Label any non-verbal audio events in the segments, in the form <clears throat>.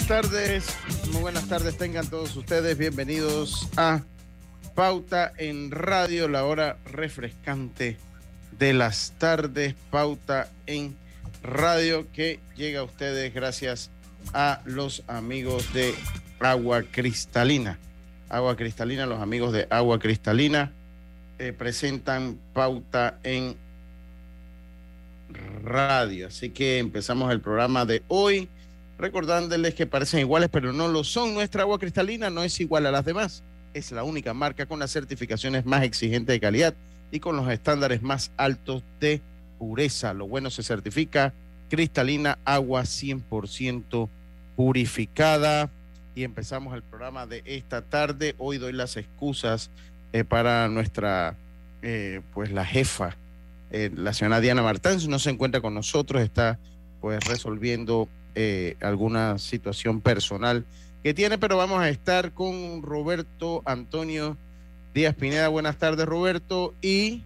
Buenas tardes, muy buenas tardes tengan todos ustedes, bienvenidos a Pauta en Radio, la hora refrescante de las tardes, Pauta en Radio que llega a ustedes gracias a los amigos de Agua Cristalina. Agua Cristalina, los amigos de Agua Cristalina eh, presentan Pauta en Radio. Así que empezamos el programa de hoy recordándoles que parecen iguales, pero no lo son. Nuestra agua cristalina no es igual a las demás. Es la única marca con las certificaciones más exigentes de calidad y con los estándares más altos de pureza. Lo bueno se certifica cristalina, agua 100% purificada. Y empezamos el programa de esta tarde. Hoy doy las excusas eh, para nuestra, eh, pues la jefa, eh, la señora Diana Martán, no se encuentra con nosotros, está pues resolviendo eh, alguna situación personal que tiene, pero vamos a estar con Roberto Antonio Díaz Pineda. Buenas tardes, Roberto. Y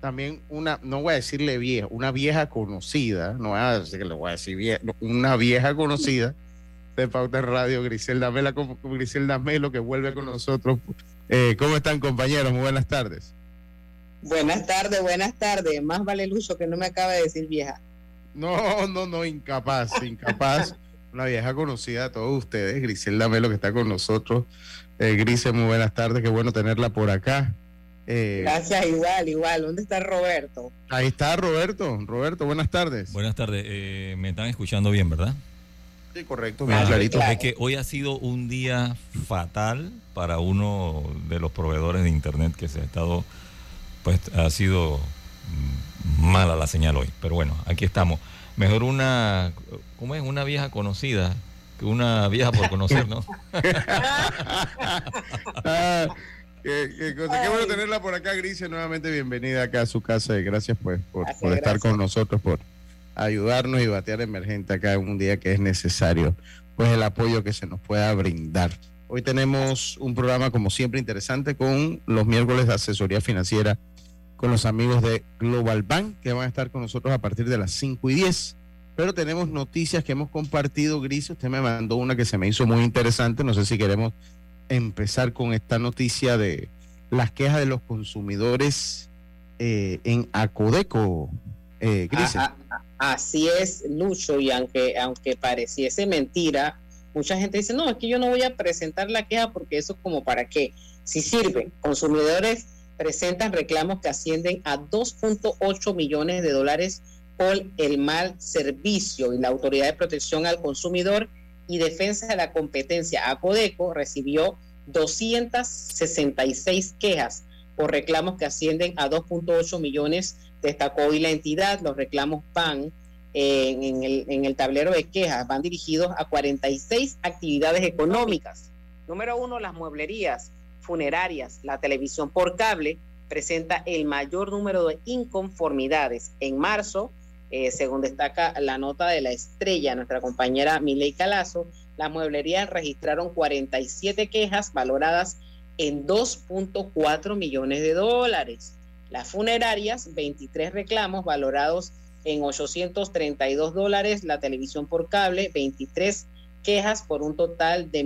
también una, no voy a decirle vieja, una vieja conocida, no voy a que le voy a decir vieja, una vieja conocida de Pauta Radio, Griselda Mela, Griselda Melo, que vuelve con nosotros. Eh, ¿Cómo están, compañeros? Muy buenas tardes. Buenas tardes, buenas tardes. Más vale Lucho que no me acaba de decir vieja. No, no, no, incapaz, incapaz. Una vieja conocida de todos ustedes, Griselda Melo, que está con nosotros. Eh, Grise, muy buenas tardes, qué bueno tenerla por acá. Eh, Gracias, igual, igual. ¿Dónde está Roberto? Ahí está Roberto. Roberto, buenas tardes. Buenas tardes. Eh, me están escuchando bien, ¿verdad? Sí, correcto, bien clarito. Es que hoy ha sido un día fatal para uno de los proveedores de internet que se ha estado, pues ha sido mala la señal hoy. Pero bueno, aquí estamos. Mejor una, ¿cómo es? Una vieja conocida que una vieja por conocer, ¿no? <laughs> Ah, qué, bueno tenerla por acá, Grise. Nuevamente bienvenida acá a su casa y gracias pues por, estar con nosotros, por ayudarnos y batear emergente acá en un día que es necesario, pues el apoyo que se nos pueda brindar. Hoy tenemos un programa como siempre interesante con los miércoles de asesoría financiera con los amigos de Global Bank que van a estar con nosotros a partir de las 5 y 10. Pero tenemos noticias que hemos compartido, Gris. Usted me mandó una que se me hizo muy interesante. No sé si queremos empezar con esta noticia de las quejas de los consumidores eh, en Acodeco. Eh, Gris. Ah, ah, así es, Lucho, y aunque, aunque pareciese mentira, mucha gente dice, no, es que yo no voy a presentar la queja porque eso como para qué. Si sirve, consumidores presentan reclamos que ascienden a 2.8 millones de dólares por el mal servicio y la Autoridad de Protección al Consumidor y Defensa de la Competencia, ACODECO, recibió 266 quejas por reclamos que ascienden a 2.8 millones, destacó hoy la entidad. Los reclamos van en, el, en el tablero de quejas, van dirigidos a 46 actividades económicas. Número uno, las mueblerías, funerarias, la televisión por cable presenta el mayor número de inconformidades. En marzo, eh, según destaca la nota de la estrella, nuestra compañera Miley Calazo, las mueblerías registraron 47 quejas valoradas en 2.4 millones de dólares. Las funerarias, 23 reclamos valorados en 832 dólares. La televisión por cable, 23 quejas por un total de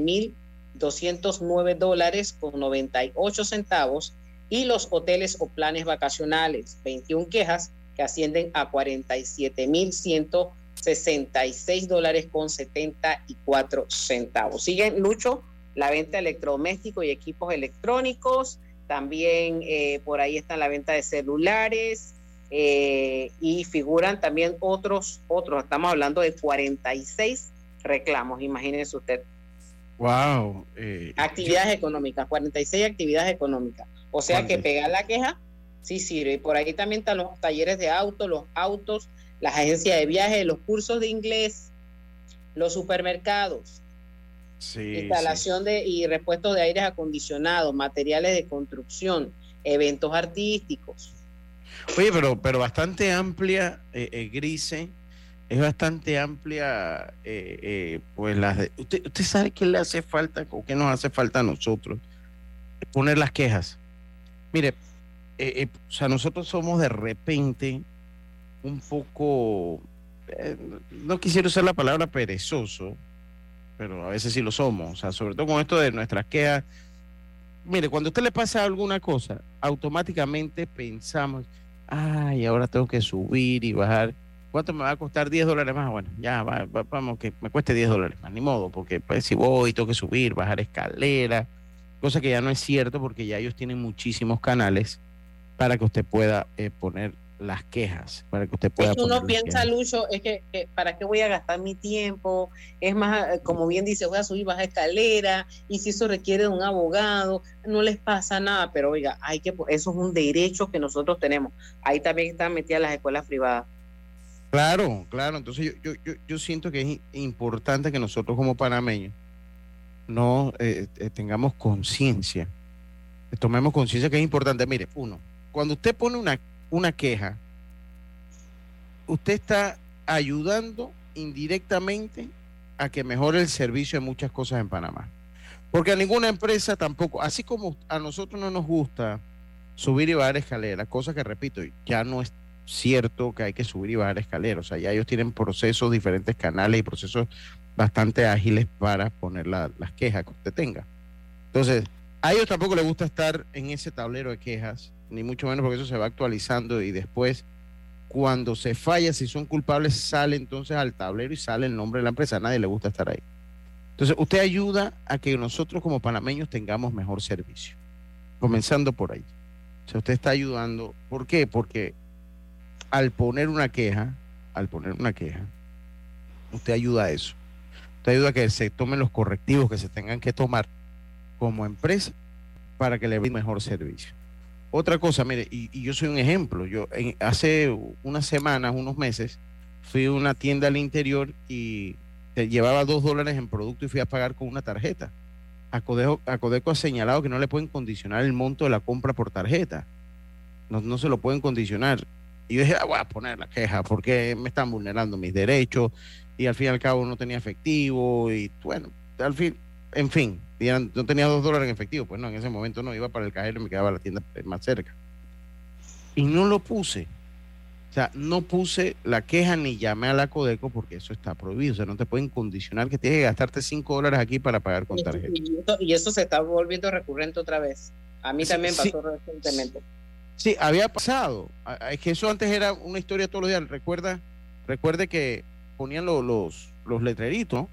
209 dólares con 98 centavos y los hoteles o planes vacacionales, 21 quejas que ascienden a 47 mil 66 dólares con 74 centavos. Siguen, Lucho, la venta de electrodomésticos y equipos electrónicos. También eh, por ahí está la venta de celulares eh, y figuran también otros, otros. Estamos hablando de 46 reclamos, imagínense usted. Wow. Eh, actividades económicas, 46 actividades económicas. O sea que pegar la queja sí sirve. Y por ahí también están los talleres de auto, los autos, las agencias de viajes, los cursos de inglés, los supermercados, instalación de y repuestos de aires acondicionados, materiales de construcción, eventos artísticos. Oye, pero, pero bastante amplia, eh, eh, Grise, es bastante amplia, eh, eh pues las usted, usted sabe qué le hace falta o qué nos hace falta a nosotros, poner las quejas. Mire, o sea, nosotros somos de repente un poco, eh, no quisiera usar la palabra perezoso, pero a veces sí lo somos, o sea, sobre todo con esto de nuestras quejas. Mire, cuando a usted le pasa alguna cosa, automáticamente pensamos, ay, ahora tengo que subir y bajar. ¿Cuánto me va a costar 10 dólares más? Bueno, ya, vamos, que me cueste 10 dólares más, ni modo, porque pues, si voy, tengo que subir, bajar escalera, cosa que ya no es cierto porque ya ellos tienen muchísimos canales para que usted pueda eh, poner las quejas para que usted pueda. uno piensa, Lucho, es que, ¿para qué voy a gastar mi tiempo? Es más, eh, como bien dice, voy a subir baja escalera y si eso requiere de un abogado, no les pasa nada, pero oiga, hay que, eso es un derecho que nosotros tenemos. Ahí también están metidas las escuelas privadas. Claro, claro. Entonces yo, yo, yo, siento que es importante que nosotros como panameños no eh, eh, tengamos conciencia, tomemos conciencia que es importante. Mire, uno, cuando usted pone una una queja, usted está ayudando indirectamente a que mejore el servicio de muchas cosas en Panamá. Porque a ninguna empresa tampoco, así como a nosotros no nos gusta subir y bajar escaleras, cosa que repito, ya no es cierto que hay que subir y bajar escaleras, o sea, ya ellos tienen procesos, diferentes canales y procesos bastante ágiles para poner las quejas que usted tenga. Entonces, a ellos tampoco les gusta estar en ese tablero de quejas ni mucho menos porque eso se va actualizando y después cuando se falla, si son culpables, sale entonces al tablero y sale el nombre de la empresa. A nadie le gusta estar ahí. Entonces, usted ayuda a que nosotros como panameños tengamos mejor servicio, comenzando por ahí. O sea, usted está ayudando. ¿Por qué? Porque al poner una queja, al poner una queja, usted ayuda a eso. Usted ayuda a que se tomen los correctivos que se tengan que tomar como empresa para que le dé mejor servicio. Otra cosa, mire, y, yo soy un ejemplo. Yo hace unas semanas, unos meses, fui a una tienda al interior y llevaba dos dólares en producto y fui a pagar con una tarjeta. A Codeco, ha señalado que no le pueden condicionar el monto de la compra por tarjeta. No, no se lo pueden condicionar. Y yo dije, ah, voy a poner la queja porque me están vulnerando mis derechos y al fin y al cabo no tenía efectivo y bueno, al fin, en fin, no tenía dos dólares en efectivo, pues no, en ese momento no, iba para el cajero y me quedaba la tienda más cerca. Y no lo puse. O sea, no puse la queja ni llamé a la Codeco porque eso está prohibido. O sea, no te pueden condicionar que tienes que gastarte cinco dólares aquí para pagar con tarjeta. Y, eso se está volviendo recurrente otra vez. A mí también pasó recientemente. Sí, había pasado. Es que eso antes era una historia todos los días. Recuerda, recuerde que ponían los, los, los letreritos,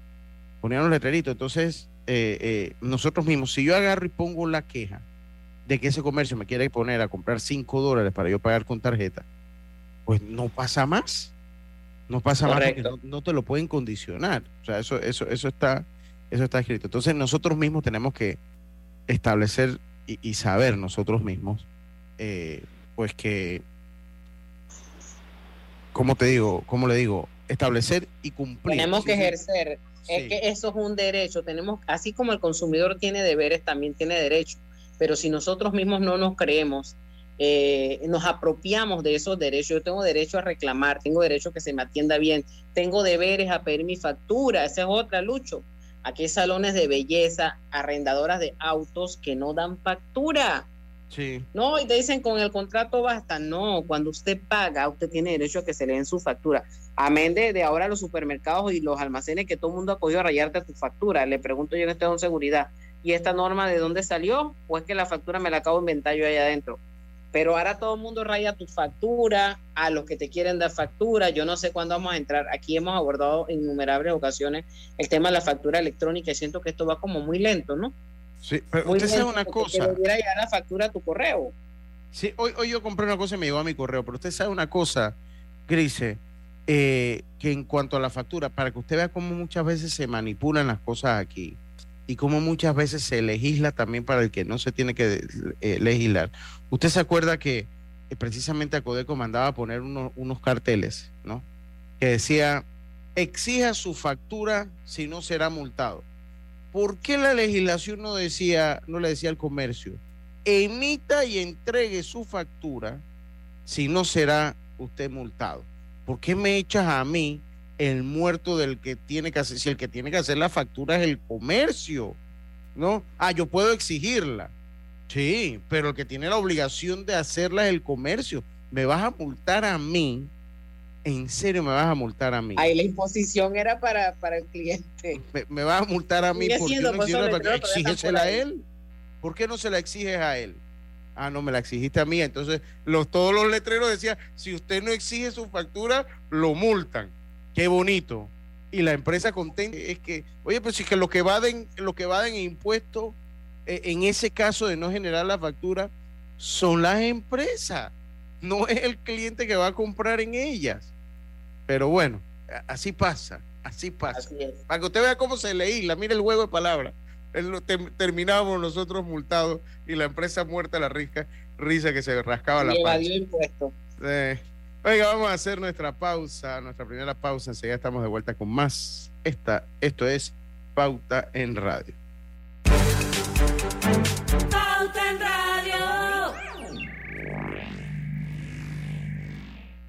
ponían los letreritos. Entonces, eh, eh, nosotros mismos, si yo agarro y pongo la queja de que ese comercio me quiere poner a comprar 5 dólares para yo pagar con tarjeta, pues no pasa más. No pasa más porque no, te lo pueden condicionar. O sea, eso, eso, eso está, eso está escrito. Entonces nosotros mismos tenemos que establecer y, saber nosotros mismos, eh, pues que, como te digo, como le digo, establecer y cumplir. Tenemos que ejercer es que eso es un derecho. Tenemos, así como el consumidor tiene deberes, también tiene derecho. Pero si nosotros mismos no nos creemos, eh, nos apropiamos de esos derechos. Yo tengo derecho a reclamar, tengo derecho a que se me atienda bien, tengo deberes a pedir mi factura. Esa es otra, Lucho. Aquí hay salones de belleza, arrendadoras de autos que no dan factura. No, y te dicen con el contrato basta. No, cuando usted paga, usted tiene derecho a que se le den su factura. Amén de, de ahora los supermercados y los almacenes que todo el mundo ha podido rayarte tu factura. Le pregunto yo en este seguridad. ¿Y esta norma de dónde salió? ¿O es que la factura me la acabo de inventar yo allá adentro? Pero ahora todo el mundo raya tu factura, a los que te quieren dar factura. Yo no sé cuándo vamos a entrar. Aquí hemos abordado en innumerables ocasiones el tema de la factura electrónica y siento que esto va como muy lento, ¿no? Sí, pero usted sabe una cosa. llegar la factura a tu correo. Sí, hoy, hoy yo compré una cosa y me llegó a mi correo, pero usted sabe una cosa, Grise, eh, que en cuanto a la factura, para que usted vea cómo muchas veces se manipulan las cosas aquí y cómo muchas veces se legisla también para el que no se tiene que eh, legislar. Usted se acuerda que eh, precisamente a Codeco mandaba a poner unos, unos carteles, ¿no? Que decía, exija su factura si no será multado. ¿Por qué la legislación no decía, no le decía al comercio, emita y entregue su factura si no será usted multado? ¿Por qué me echas a mí el muerto del que tiene que hacer? Si el que tiene que hacer la factura es el comercio, ¿no? Ah, yo puedo exigirla. Sí, pero el que tiene la obligación de hacerla es el comercio. ¿Me vas a multar a mí? ¿En serio me vas a multar a mí? Ahí la imposición era para, para el cliente. Me, vas a multar a mí porque no exígesela a él. ¿Por qué no se la exiges a él? Ah, no, me la exigiste a mí. Entonces, los, todos los letreros decían, si usted no exige su factura, lo multan. Qué bonito. Y la empresa contenta es que, oye, pues si que lo que va lo que va en impuestos eh, en ese caso de no generar la factura, son las empresas, no es el cliente que va a comprar en ellas. Pero bueno, así pasa, así pasa. Para que usted vea cómo se leíla, mire el juego de palabras. Terminábamos nosotros multados y la empresa muerta la risca, risa que se rascaba la panza. impuesto. Oiga, vamos a hacer nuestra pausa, nuestra primera pausa. Enseguida estamos de vuelta con más. Esta, esto es Pauta en Radio. Pauta en Radio.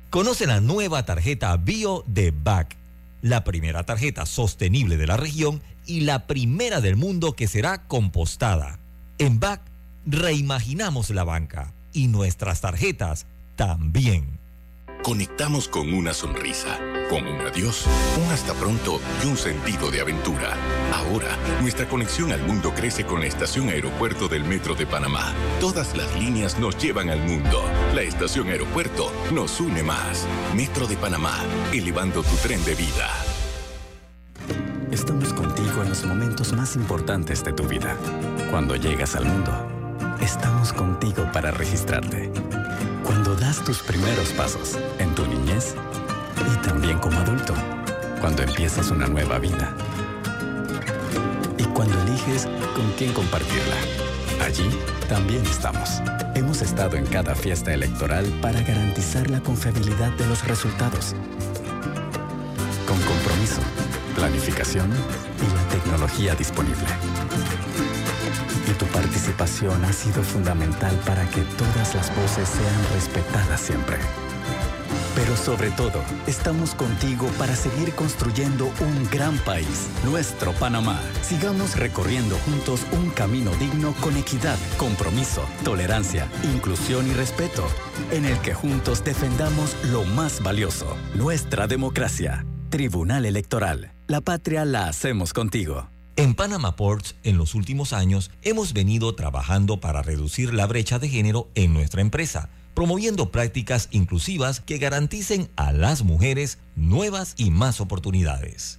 Conoce la nueva tarjeta Bio de BAC, la primera tarjeta sostenible de la región y la primera del mundo que será compostada. En BAC reimaginamos la banca y nuestras tarjetas también. Conectamos con una sonrisa, con un adiós, un hasta pronto y un sentido de aventura. Ahora, nuestra conexión al mundo crece con la estación aeropuerto del Metro de Panamá. Todas las líneas nos llevan al mundo. La estación aeropuerto nos une más. Metro de Panamá, elevando tu tren de vida. Estamos contigo en los momentos más importantes de tu vida. Cuando llegas al mundo, estamos contigo para registrarte cuando das tus primeros pasos en tu niñez y también como adulto, cuando empiezas una nueva vida y cuando eliges con quién compartirla. Allí también estamos. Hemos estado en cada fiesta electoral para garantizar la confiabilidad de los resultados. Con compromiso, planificación y la tecnología disponible y tu participación ha sido fundamental para que todas las voces sean respetadas siempre. Pero sobre todo, estamos contigo para seguir construyendo un gran país, nuestro Panamá. Sigamos recorriendo juntos un camino digno con equidad, compromiso, tolerancia, inclusión y respeto, en el que juntos defendamos lo más valioso, nuestra democracia. Tribunal Electoral. La patria la hacemos contigo. En Panama Ports, en los últimos años, hemos venido trabajando para reducir la brecha de género en nuestra empresa, promoviendo prácticas inclusivas que garanticen a las mujeres nuevas y más oportunidades.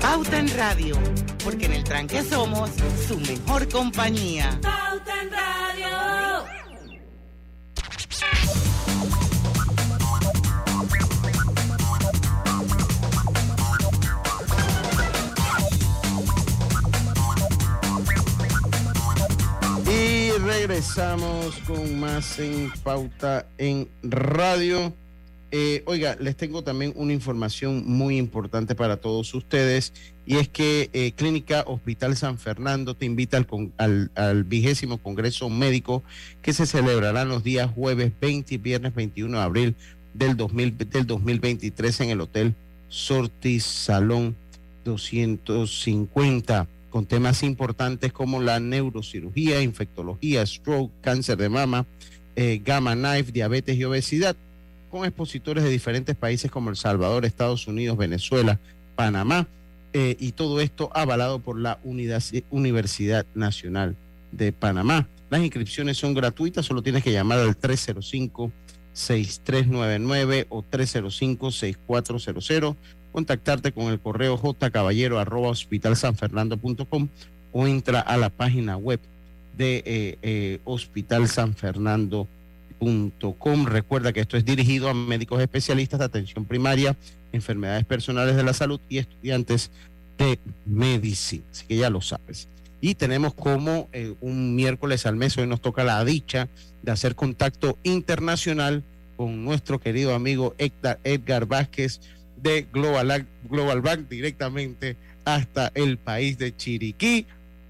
Pauta en Radio, porque en el tranque somos su mejor compañía. Pauta en Radio. Y regresamos con más en Pauta en Radio. Eh, oiga, les tengo también una información muy importante para todos ustedes y es que eh, Clínica Hospital San Fernando te invita al, con- al, vigésimo Congreso Médico que se celebrará los días jueves 20 y viernes 21 de abril del, 2000, del 2023 en el Hotel Sortis Salón 250 con temas importantes como la neurocirugía, infectología, stroke, cáncer de mama, eh, gamma knife, diabetes y obesidad, con expositores de diferentes países como El Salvador, Estados Unidos, Venezuela, Panamá, eh, y todo esto avalado por la Unidad- Universidad Nacional de Panamá. Las inscripciones son gratuitas, solo tienes que llamar al 305-6399 o 305-6400 contactarte con el correo jcaballero arroba hospitalsanfernando.com o entra a la página web de eh, eh, Recuerda que esto es dirigido a médicos especialistas de atención primaria, enfermedades personales de la salud y estudiantes de medicina. Así que ya lo sabes. Y tenemos como eh, un miércoles al mes, hoy nos toca la dicha de hacer contacto internacional con nuestro querido amigo Edgar, Edgar Vázquez de Global, Global Bank directamente hasta el país de Chiriquí.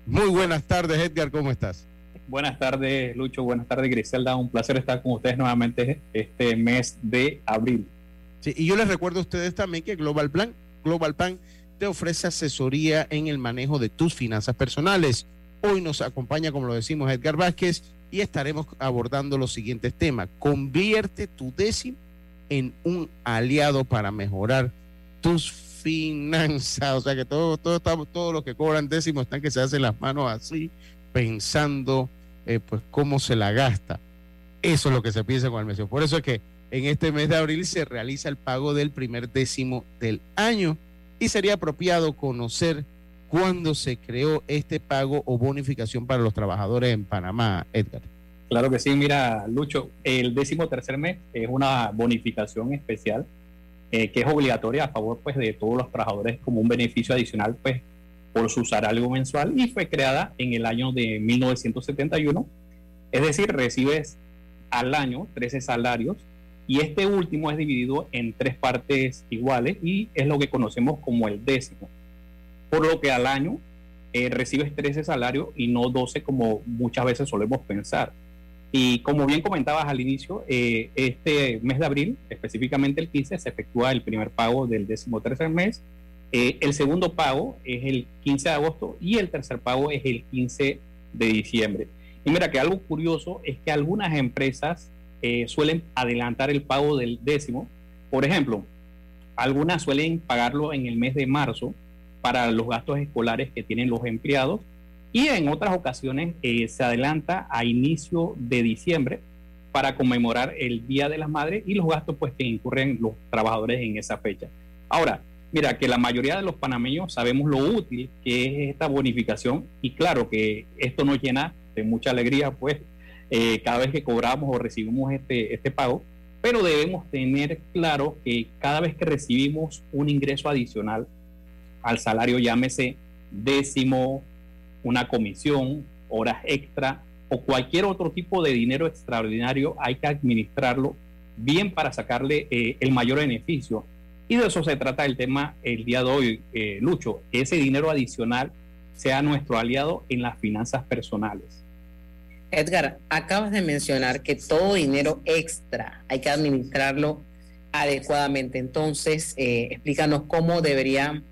Muy buenas tardes, Edgar, ¿cómo estás? Buenas tardes, Lucho. Buenas tardes, Griselda. Un placer estar con ustedes nuevamente este mes de abril. Sí, y yo les recuerdo a ustedes también que Global Bank, Global Bank te ofrece asesoría en el manejo de tus finanzas personales. Hoy nos acompaña, como lo decimos, Edgar Vázquez y estaremos abordando los siguientes temas. Convierte tu décimo en un aliado para mejorar tus finanzas. O sea que todo, todo estamos, todos los que cobran décimo están que se hacen las manos así, pensando eh, pues cómo se la gasta. Eso es lo que se piensa con el mes. Por eso es que en este mes de abril se realiza el pago del primer décimo del año y sería apropiado conocer cuándo se creó este pago o bonificación para los trabajadores en Panamá, Edgar. Claro que sí, mira, Lucho, el décimo tercer mes es una bonificación especial eh, que es obligatoria a favor pues, de todos los trabajadores como un beneficio adicional pues, por su salario mensual y fue creada en el año de 1971. Es decir, recibes al año 13 salarios y este último es dividido en tres partes iguales y es lo que conocemos como el décimo. Por lo que al año eh, recibes 13 salarios y no 12 como muchas veces solemos pensar. Y como bien comentabas al inicio, eh, este mes de abril, específicamente el 15, se efectúa el primer pago del décimo tercer mes. Eh, el segundo pago es el 15 de agosto y el tercer pago es el 15 de diciembre. Y mira que algo curioso es que algunas empresas eh, suelen adelantar el pago del décimo. Por ejemplo, algunas suelen pagarlo en el mes de marzo para los gastos escolares que tienen los empleados y en otras ocasiones eh, se adelanta a inicio de diciembre para conmemorar el Día de las Madres y los gastos pues que incurren los trabajadores en esa fecha. Ahora, mira que la mayoría de los panameños sabemos lo útil que es esta bonificación y claro que esto nos llena de mucha alegría pues eh, cada vez que cobramos o recibimos este, este pago, pero debemos tener claro que cada vez que recibimos un ingreso adicional al salario, llámese décimo, una comisión, horas extra o cualquier otro tipo de dinero extraordinario, hay que administrarlo bien para sacarle eh, el mayor beneficio. Y de eso se trata el tema el día de hoy, eh, Lucho, que ese dinero adicional sea nuestro aliado en las finanzas personales. Edgar, acabas de mencionar que todo dinero extra hay que administrarlo adecuadamente. Entonces, eh, explícanos cómo debería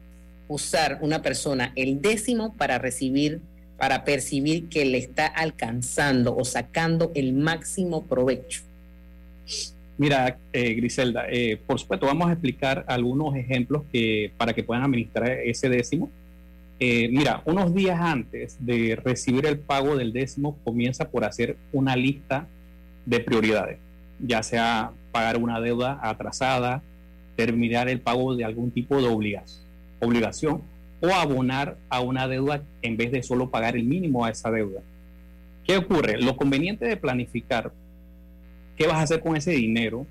usar una persona el décimo para recibir, para percibir que le está alcanzando o sacando el máximo provecho? Mira, eh, Griselda, eh, por supuesto, vamos a explicar algunos ejemplos que, para que puedan administrar ese décimo. Eh, mira, unos días antes de recibir el pago del décimo, comienza por hacer una lista de prioridades, ya sea pagar una deuda atrasada, terminar el pago de algún tipo de obligación, obligación o abonar a una deuda en vez de solo pagar el mínimo a esa deuda. ¿Qué ocurre? Lo conveniente de planificar qué vas a hacer con ese dinero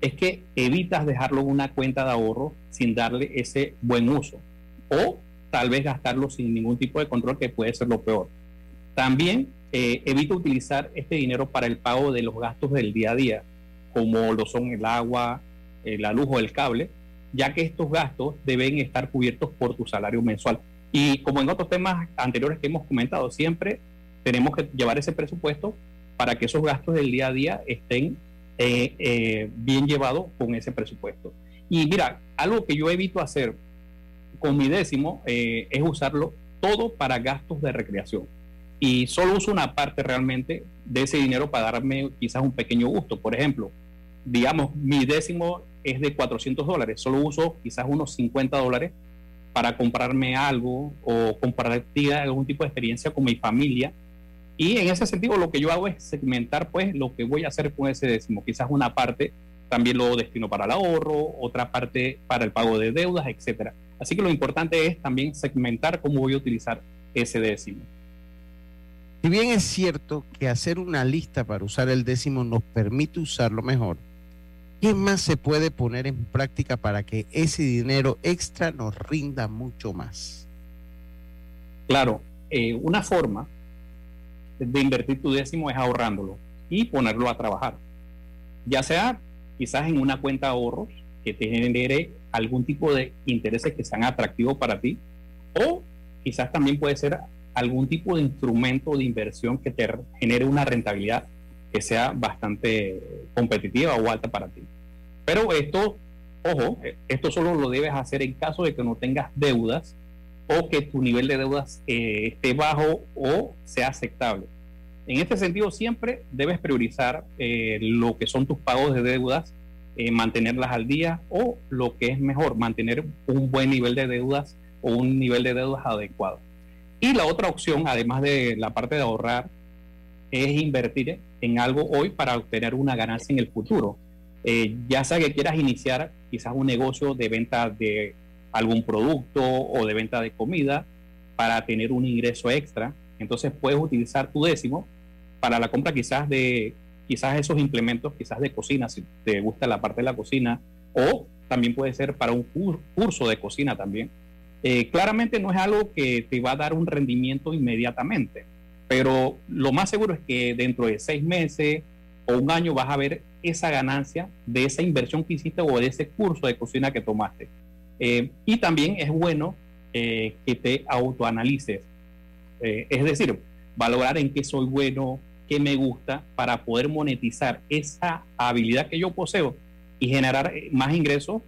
es que evitas dejarlo en una cuenta de ahorro sin darle ese buen uso o tal vez gastarlo sin ningún tipo de control que puede ser lo peor. También eh, evita utilizar este dinero para el pago de los gastos del día a día, como lo son el agua, eh, la luz o el cable, ya que estos gastos deben estar cubiertos por tu salario mensual. Y como en otros temas anteriores que hemos comentado, siempre tenemos que llevar ese presupuesto para que esos gastos del día a día estén eh, eh, bien llevados con ese presupuesto. Y mira, algo que yo evito hacer con mi décimo eh, es usarlo todo para gastos de recreación. Y solo uso una parte realmente de ese dinero para darme quizás un pequeño gusto. Por ejemplo, digamos, mi décimo es de 400 dólares, solo uso quizás unos 50 dólares para comprarme algo o compartir algún tipo de experiencia con mi familia y en ese sentido lo que yo hago es segmentar pues lo que voy a hacer con ese décimo. Quizás una parte también lo destino para el ahorro, otra parte para el pago de deudas, etcétera. Así que lo importante es también segmentar cómo voy a utilizar ese décimo. Si bien es cierto que hacer una lista para usar el décimo nos permite usarlo mejor, ¿qué más se puede poner en práctica para que ese dinero extra nos rinda mucho más? Claro, eh, una forma de invertir tu décimo es ahorrándolo y ponerlo a trabajar. Ya sea quizás en una cuenta de ahorros que te genere algún tipo de intereses que sean atractivos para ti o quizás también puede ser algún tipo de instrumento de inversión que te genere una rentabilidad que sea bastante competitiva o alta para ti. Pero esto, ojo, esto solo lo debes hacer en caso de que no tengas deudas o que tu nivel de deudas eh, esté bajo o sea aceptable. En este sentido, siempre debes priorizar eh, lo que son tus pagos de deudas, eh, mantenerlas al día o lo que es mejor, mantener un buen nivel de deudas o un nivel de deudas adecuado. Y la otra opción, además de la parte de ahorrar, es invertir en algo hoy para obtener una ganancia en el futuro. ya sea que quieras iniciar quizás un negocio de venta de algún producto o de venta de comida para tener un ingreso extra. Entonces puedes utilizar tu décimo para la compra quizás de quizás esos implementos, quizás de cocina, si te gusta la parte de la cocina, o también puede ser para un curso de cocina también. Eh, claramente no es algo que te va a dar un rendimiento inmediatamente, pero lo más seguro es que dentro de seis meses o un año vas a ver esa ganancia de esa inversión que hiciste o de ese curso de cocina que tomaste. Eh, y también es bueno eh, que te autoanalices, eh, es decir, valorar en qué soy bueno, qué me gusta, para poder monetizar esa habilidad que yo poseo y generar más ingresos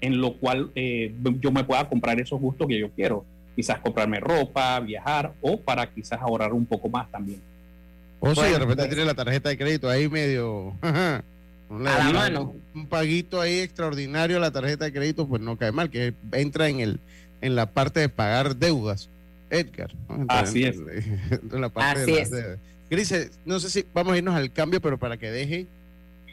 en lo cual yo me pueda comprar esos gustos que yo quiero. Quizás comprarme ropa, viajar o para quizás ahorrar un poco más también. O si de repente pues, tiene la tarjeta de crédito ahí medio <laughs> a la mano. Un paguito ahí extraordinario a la tarjeta de crédito, pues no cae mal, que entra en el en la parte de pagar deudas. Edgar. Así es. <laughs> la parte Así es. Grise, no sé si vamos a irnos al cambio, pero para que deje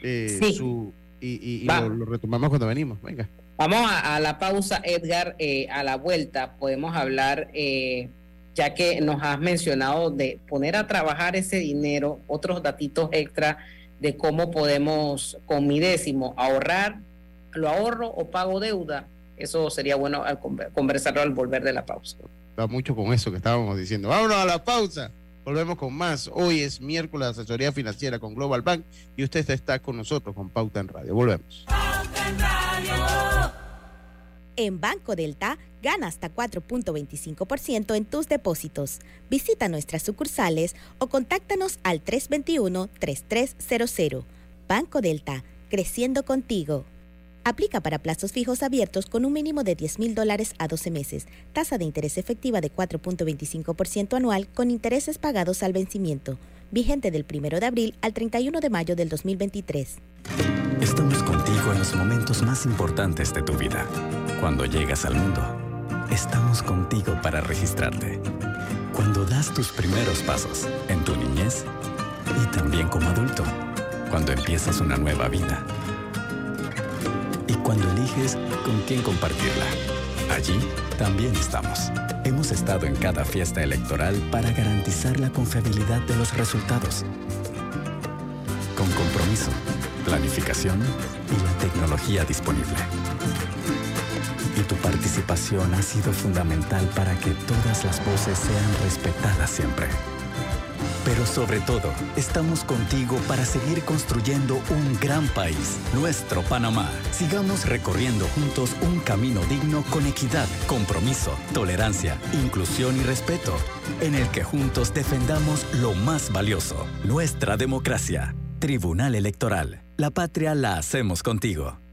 eh, su. Y, lo, retomamos cuando venimos. Venga. Vamos a, la pausa, Edgar. Eh, a la vuelta podemos hablar, eh, ya que nos has mencionado de poner a trabajar ese dinero, otros datitos extra de cómo podemos con mi décimo ahorrar, lo ahorro o pago deuda. Eso sería bueno al conversarlo al volver de la pausa. Va mucho con eso que estábamos diciendo. Vámonos a la pausa. Volvemos con más. Hoy es miércoles de asesoría financiera con Global Bank y usted está con nosotros con Pauta en Radio. Volvemos. Pauta en Radio. En Banco Delta gana hasta 4.25% en tus depósitos. Visita nuestras sucursales o contáctanos al 321-3300. Banco Delta, creciendo contigo. Aplica para plazos fijos abiertos con un mínimo de 10 mil dólares a 12 meses. Tasa de interés efectiva de 4.25% anual con intereses pagados al vencimiento. Vigente del 1 de abril al 31 de mayo del 2023. Estamos contigo en los momentos más importantes de tu vida. Cuando llegas al mundo, estamos contigo para registrarte. Cuando das tus primeros pasos en tu niñez y también como adulto. Cuando empiezas una nueva vida y cuando eliges con quién compartirla. Allí también estamos. Hemos estado en cada fiesta electoral para garantizar la confiabilidad de los resultados. Con compromiso, planificación y la tecnología disponible. Participación ha sido fundamental para que todas las voces sean respetadas siempre. Pero sobre todo, estamos contigo para seguir construyendo un gran país, nuestro Panamá. Sigamos recorriendo juntos un camino digno con equidad, compromiso, tolerancia, inclusión y respeto, en el que juntos defendamos lo más valioso, nuestra democracia. Tribunal Electoral. La patria la hacemos contigo.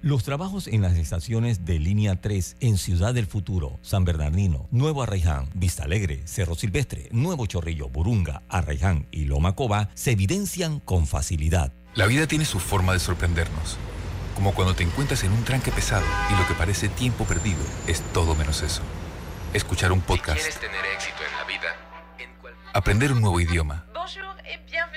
Los trabajos en las estaciones de Línea 3 en Ciudad del Futuro, San Bernardino, Nuevo Arraiján, Vista Alegre, Cerro Silvestre, Nuevo Chorrillo, Burunga, Arraiján y Loma Coba se evidencian con facilidad. La vida tiene su forma de sorprendernos, como cuando te encuentras en un tranque pesado y lo que parece tiempo perdido es todo menos eso. Escuchar un podcast. tener éxito en la vida, Aprender un nuevo idioma.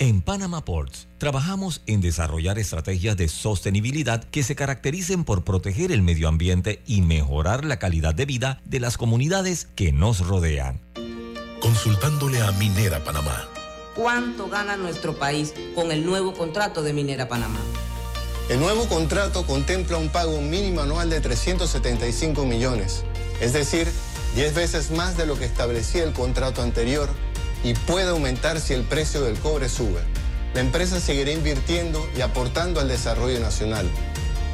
En Panama Ports trabajamos en desarrollar estrategias de sostenibilidad que se caractericen por proteger el medio ambiente y mejorar la calidad de vida de las comunidades que nos rodean. Consultándole a Minera Panamá. ¿Cuánto gana nuestro país con el nuevo contrato de Minera Panamá? El nuevo contrato contempla un pago mínimo anual de 375 millones, es decir, 10 veces más de lo que establecía el contrato anterior y puede aumentar si el precio del cobre sube. La empresa seguirá invirtiendo y aportando al desarrollo nacional.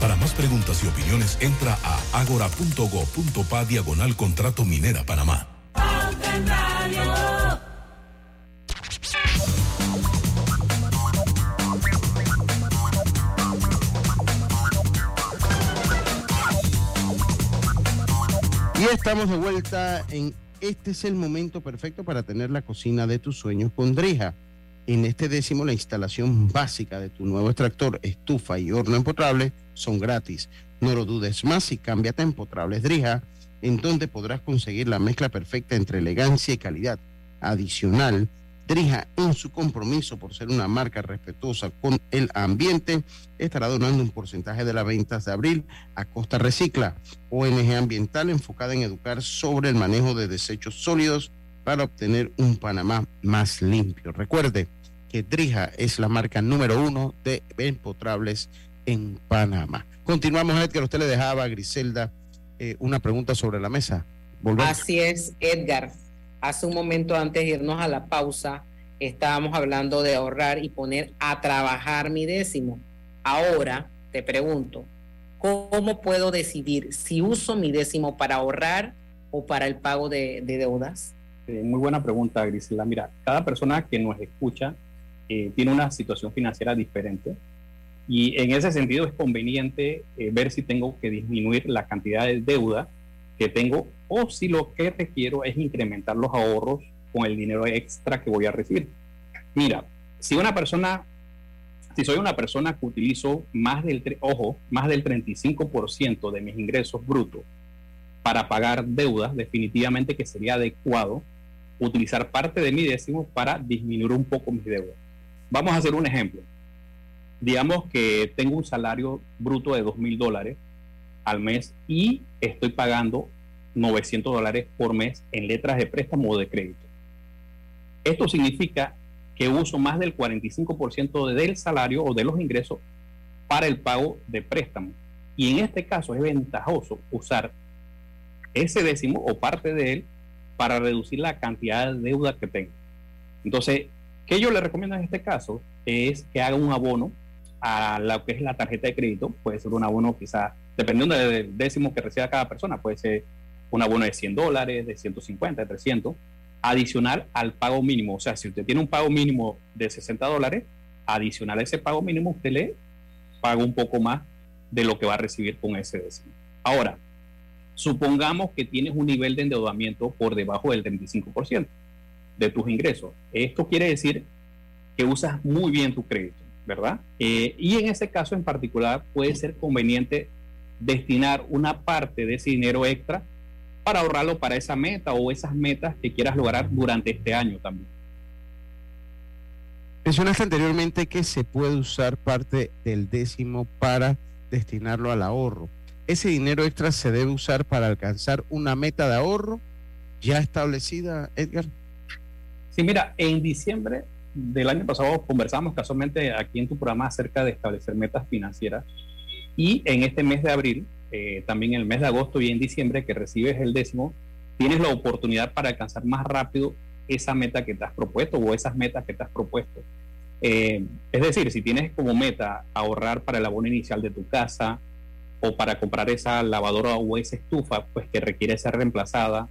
Para más preguntas y opiniones, entra a agora.go.pa diagonal contrato Minera Panamá. Y estamos de vuelta en este es el momento perfecto para tener la cocina de tus sueños con Drija. En este décimo, la instalación básica de tu nuevo extractor, estufa y horno empotrable son gratis. No lo dudes más y cámbiate a Empotrables Drija, en donde podrás conseguir la mezcla perfecta entre elegancia y calidad. Adicional, Drija, en su compromiso por ser una marca respetuosa con el ambiente, estará donando un porcentaje de las ventas de abril a Costa Recicla, ONG ambiental enfocada en educar sobre el manejo de desechos sólidos para obtener un Panamá más limpio. Recuerde que Drija es la marca número uno de empotrables en Panamá. Continuamos, Edgar. Usted le dejaba a Griselda eh, una pregunta sobre la mesa. Así es, Edgar. Hace un momento antes de irnos a la pausa, estábamos hablando de ahorrar y poner a trabajar mi décimo. Ahora te pregunto, ¿cómo puedo decidir si uso mi décimo para ahorrar o para el pago de, de deudas? Eh, muy buena pregunta, Grisela. Mira, cada persona que nos escucha eh, tiene una situación financiera diferente y en ese sentido es conveniente eh, ver si tengo que disminuir la cantidad de deuda que tengo o si lo que requiero es incrementar los ahorros con el dinero extra que voy a recibir. Mira, si una persona, si soy una persona que utilizo más del, ojo, más del 35% de mis ingresos brutos para pagar deudas, definitivamente que sería adecuado utilizar parte de mi décimo para disminuir un poco mis deudas. Vamos a hacer un ejemplo. Digamos que tengo un salario bruto de dos mil dólares al mes y estoy pagando 900 dólares por mes en letras de préstamo o de crédito. Esto significa que uso más del 45% del salario o de los ingresos para el pago de préstamo. Y en este caso es ventajoso usar ese décimo o parte de él para reducir la cantidad de deuda que tenga. Entonces, ¿qué yo le recomiendo en este caso? Es que haga un abono a lo que es la tarjeta de crédito. Puede ser un abono quizá, dependiendo del décimo que reciba cada persona, puede ser un abono de 100 dólares, de 150, de 300, adicional al pago mínimo. O sea, si usted tiene un pago mínimo de 60 dólares, adicional a ese pago mínimo, usted le paga un poco más de lo que va a recibir con ese décimo. Ahora, supongamos que tienes un nivel de endeudamiento por debajo del 35% de tus ingresos. Esto quiere decir que usas muy bien tu crédito, ¿verdad? Eh, y en ese caso en particular puede ser conveniente destinar una parte de ese dinero extra para ahorrarlo para esa meta o esas metas que quieras lograr durante este año también. Mencionaste anteriormente que se puede usar parte del décimo para destinarlo al ahorro. ¿Ese dinero extra se debe usar para alcanzar una meta de ahorro ya establecida, Edgar? Sí, mira, en diciembre del año pasado conversamos casualmente aquí en tu programa acerca de establecer metas financieras y en este mes de abril, eh, también en el mes de agosto y en diciembre que recibes el décimo, tienes la oportunidad para alcanzar más rápido esa meta que te has propuesto o esas metas que te has propuesto. Eh, es decir, si tienes como meta ahorrar para el abono inicial de tu casa o para comprar esa lavadora o esa estufa, pues que requiere ser reemplazada,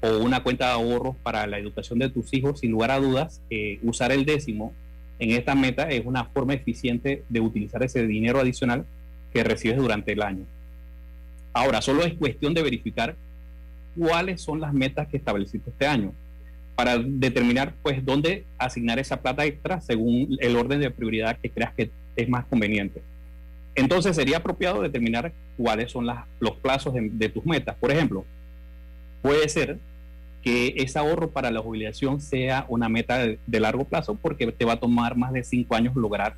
o una cuenta de ahorros para la educación de tus hijos, sin lugar a dudas, eh, usar el décimo en esta meta es una forma eficiente de utilizar ese dinero adicional que recibes durante el año. Ahora, solo es cuestión de verificar cuáles son las metas que estableciste este año para determinar pues dónde asignar esa plata extra según el orden de prioridad que creas que es más conveniente. Entonces sería apropiado determinar cuáles son los plazos de, tus metas. Por ejemplo, puede ser que ese ahorro para la jubilación sea una meta de, de, largo plazo porque te va a tomar más de cinco años lograr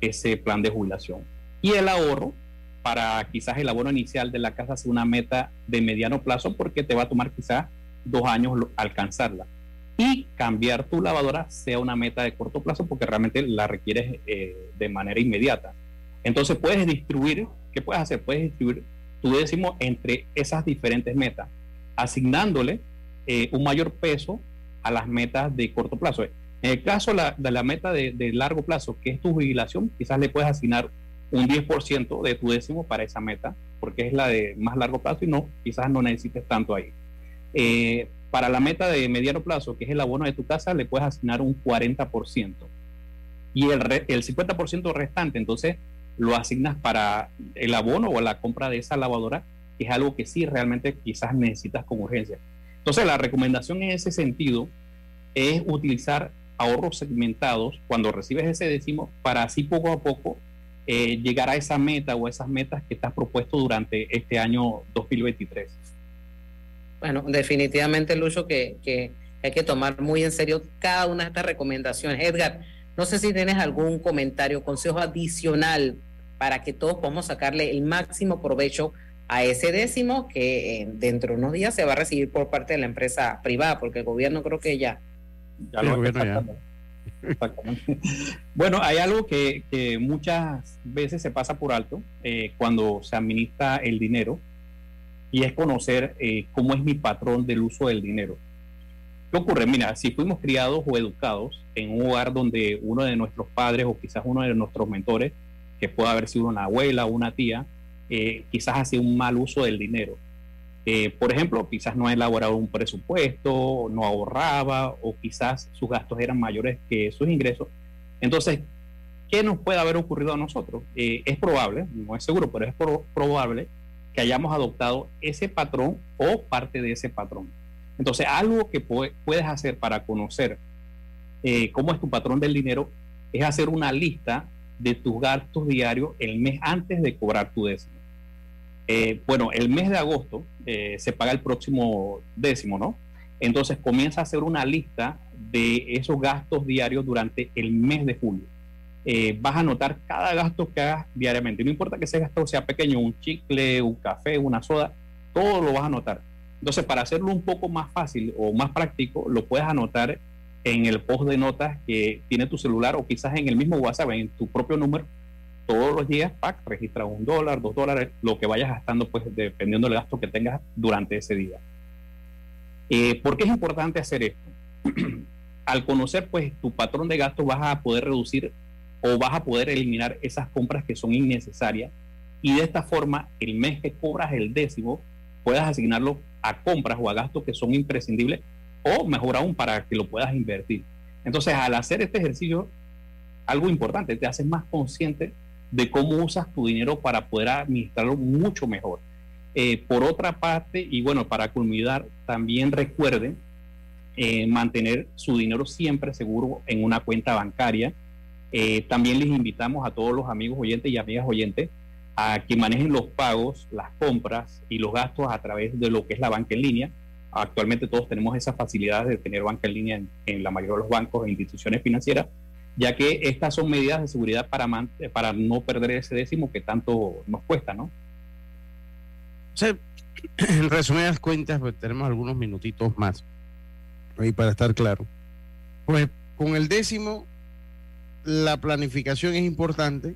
ese plan de jubilación. Y el ahorro para quizás el abono inicial de la casa sea una meta de mediano plazo porque te va a tomar quizás dos años alcanzarla y cambiar tu lavadora sea una meta de corto plazo porque realmente la requieres eh, de manera inmediata. Entonces puedes distribuir, ¿qué puedes hacer? Puedes distribuir tu décimo entre esas diferentes metas, asignándole eh, un mayor peso a las metas de corto plazo. En el caso de la meta de, de, largo plazo, que es tu jubilación, quizás le puedes asignar un 10% de tu décimo para esa meta, porque es la de más largo plazo y no, quizás no necesites tanto ahí. Eh, para la meta de mediano plazo, que es el abono de tu casa, le puedes asignar un 40%. Y el, el 50% restante, entonces, lo asignas para el abono o la compra de esa lavadora, que es algo que sí realmente quizás necesitas con urgencia. Entonces, la recomendación en ese sentido es utilizar ahorros segmentados cuando recibes ese décimo para así poco a poco eh, llegar a esa meta o esas metas que estás propuesto durante este año 2023. Bueno, definitivamente, Lucho, que, que hay que tomar muy en serio cada una de estas recomendaciones. Edgar, no sé si tienes algún comentario, consejo adicional para que todos podamos sacarle el máximo provecho a ese décimo que eh, dentro de unos días se va a recibir por parte de la empresa privada, porque el gobierno creo que ya. Ya lo gobierno ya. Bueno, hay algo que, muchas veces se pasa por alto eh, cuando se administra el dinero y es conocer eh, cómo es mi patrón del uso del dinero. ¿Qué ocurre? Mira, si fuimos criados o educados en un hogar donde uno de nuestros padres o quizás uno de nuestros mentores, que puede haber sido una abuela o una tía, eh, quizás hacía un mal uso del dinero. Eh, por ejemplo, quizás no ha elaborado un presupuesto, no ahorraba o quizás sus gastos eran mayores que sus ingresos. Entonces, ¿qué nos puede haber ocurrido a nosotros? es probable, no es seguro, pero es probable que hayamos adoptado ese patrón o parte de ese patrón. Entonces, algo que puedes hacer para conocer eh, cómo es tu patrón del dinero es hacer una lista de tus gastos diarios el mes antes de cobrar tu décimo. Eh, bueno, el mes de agosto eh, se paga el próximo décimo, ¿no? Entonces comienza a hacer una lista de esos gastos diarios durante el mes de julio. Eh, vas a notar cada gasto que hagas diariamente. No importa que ese gasto sea pequeño, un chicle, un café, una soda, todo lo vas a notar. Entonces, para hacerlo un poco más fácil o más práctico, lo puedes anotar en el post de notas que tiene tu celular o quizás en el mismo WhatsApp, en tu propio número, todos los días, pack, registra un dólar, dos dólares, lo que vayas gastando, pues dependiendo del gasto que tengas durante ese día. Eh, ¿Por qué es importante hacer esto? <clears throat> Al conocer pues tu patrón de gasto vas a poder reducir o vas a poder eliminar esas compras que son innecesarias y de esta forma el mes que cobras el décimo puedas asignarlo a compras o a gastos que son imprescindibles o mejor aún para que lo puedas invertir. Entonces al hacer este ejercicio, algo importante, te haces más consciente de cómo usas tu dinero para poder administrarlo mucho mejor. Eh, por otra parte, y bueno, para culminar, también recuerden eh, mantener su dinero siempre seguro en una cuenta bancaria. Eh, también les invitamos a todos los amigos oyentes y amigas oyentes a que manejen los pagos, las compras y los gastos a través de lo que es la banca en línea. Actualmente todos tenemos esa facilidad de tener banca en línea en, la mayoría de los bancos e instituciones financieras, ya que estas son medidas de seguridad para, para no perder ese décimo que tanto nos cuesta, ¿no? <clears throat> en resumidas cuentas, pues, tenemos algunos minutitos más ahí para estar claro. Pues con el décimo, la planificación es importante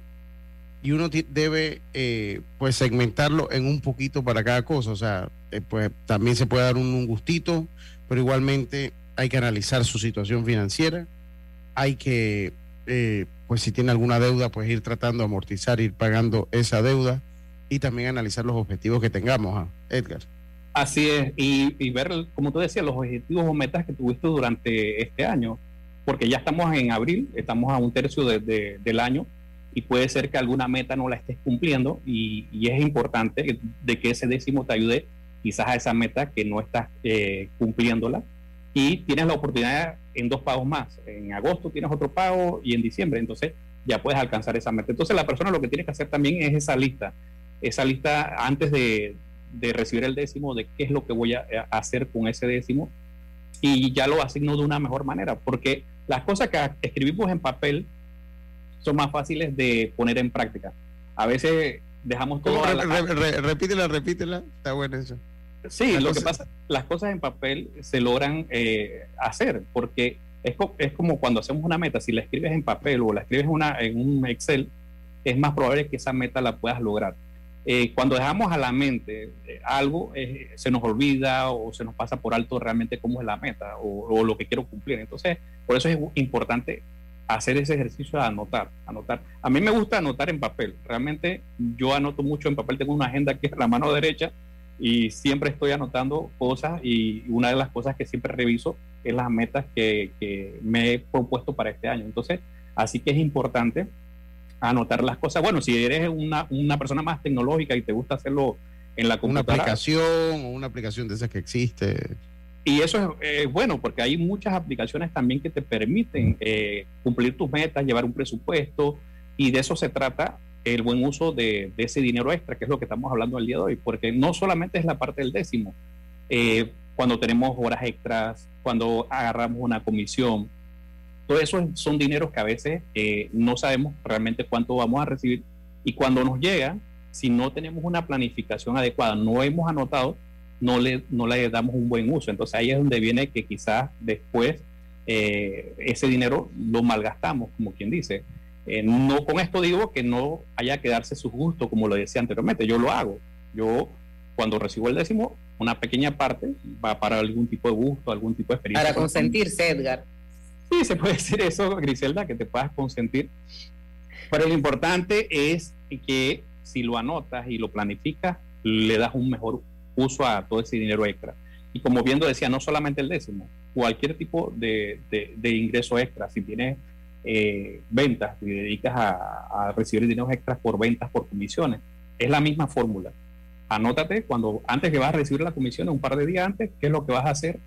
y uno debe eh, pues segmentarlo en un poquito para cada cosa. O sea, eh, pues también se puede dar un, gustito, pero igualmente hay que analizar su situación financiera. Hay que, eh, pues si tiene alguna deuda, pues ir tratando de amortizar, ir pagando esa deuda y también analizar los objetivos que tengamos, ¿ah? Edgar. Así es, y, ver, como tú decías, los objetivos o metas que tuviste durante este año, porque ya estamos en abril, estamos a un tercio del año y puede ser que alguna meta no la estés cumpliendo y, es importante de que ese décimo te ayude quizás a esa meta que no estás eh, cumpliéndola y tienes la oportunidad en dos pagos más. En agosto tienes otro pago y en diciembre, entonces ya puedes alcanzar esa meta. Entonces la persona lo que tiene que hacer también es esa lista esa lista antes de, recibir el décimo de qué es lo que voy a, hacer con ese décimo y ya lo asigno de una mejor manera, porque las cosas que escribimos en papel son más fáciles de poner en práctica. A veces dejamos todo... repítela, repítela, está bueno eso. Sí, lo que pasa, las cosas en papel se logran eh, hacer, porque es, es, como cuando hacemos una meta, si la escribes en papel o la escribes una, en un Excel, es más probable que esa meta la puedas lograr. Eh, cuando dejamos a la mente eh, algo, eh, se nos olvida o se nos pasa por alto realmente cómo es la meta o, lo que quiero cumplir. Entonces, por eso es importante hacer ese ejercicio de anotar, anotar. A mí me gusta anotar en papel. Realmente yo anoto mucho en papel. Tengo una agenda aquí en la mano derecha y siempre estoy anotando cosas y una de las cosas que siempre reviso es las metas que, que me he propuesto para este año. Entonces, así que es importante anotar las cosas. Bueno, si eres una, una persona más tecnológica y te gusta hacerlo en la computadora. Una aplicación o una aplicación de esas que existe. Y eso es bueno porque hay muchas aplicaciones también que te permiten eh, cumplir tus metas, llevar un presupuesto y de eso se trata el buen uso de, ese dinero extra, que es lo que estamos hablando el día de hoy, porque no solamente es la parte del décimo, eh, cuando tenemos horas extras, cuando agarramos una comisión, todo eso son dineros que a veces eh, no sabemos realmente cuánto vamos a recibir y cuando nos llega, si no tenemos una planificación adecuada, no hemos anotado, no le, no le damos un buen uso. Entonces ahí es donde viene que quizás después eh, ese dinero lo malgastamos, como quien dice. Eh, no con esto digo que no haya que darse su gusto, como lo decía anteriormente, yo lo hago. Yo cuando recibo el décimo, una pequeña parte va para algún tipo de gusto, algún tipo de experiencia. Para consentirse, Edgar. Sí, se puede decir eso, Griselda, que te puedas consentir. Pero lo importante es que si lo anotas y lo planificas, le das un mejor uso a todo ese dinero extra. Y como viendo decía, no solamente el décimo, cualquier tipo de, de, ingreso extra, si tienes eh, ventas y dedicas a, recibir dinero extra por ventas, por comisiones, es la misma fórmula. Anótate cuando antes que vas a recibir la comisión, un par de días antes, qué es lo que vas a hacer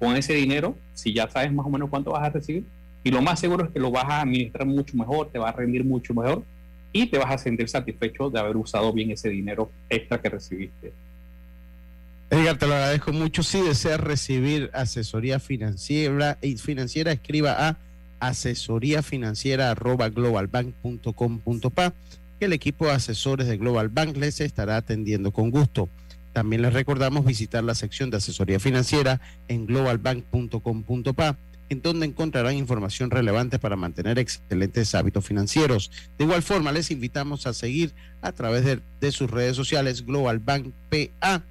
con ese dinero, si ya sabes más o menos cuánto vas a recibir, y lo más seguro es que lo vas a administrar mucho mejor, te va a rendir mucho mejor y te vas a sentir satisfecho de haber usado bien ese dinero extra que recibiste. Edgar, te lo agradezco mucho. Si deseas recibir asesoría financiera, financiera escriba a asesoría financiera que el equipo de asesores de Global Bank les estará atendiendo con gusto. También les recordamos visitar la sección de asesoría financiera en globalbank.com.pa, en donde encontrarán información relevante para mantener excelentes hábitos financieros. De igual forma, les invitamos a seguir a través de, de sus redes sociales Global Bank PA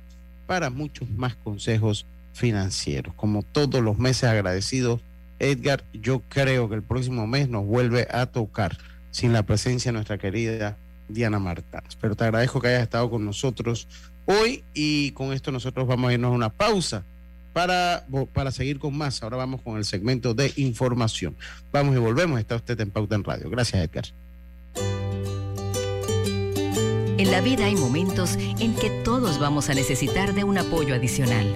para muchos más consejos financieros. Como todos los meses agradecidos, Edgar, yo creo que el próximo mes nos vuelve a tocar sin la presencia de nuestra querida Diana Martán. Pero te agradezco que hayas estado con nosotros hoy y con esto nosotros vamos a irnos a una pausa para, para seguir con más. Ahora vamos con el segmento de información. Vamos y volvemos. Está usted en Pauta en Radio. Gracias, Edgar. En la vida hay momentos en que todos vamos a necesitar de un apoyo adicional.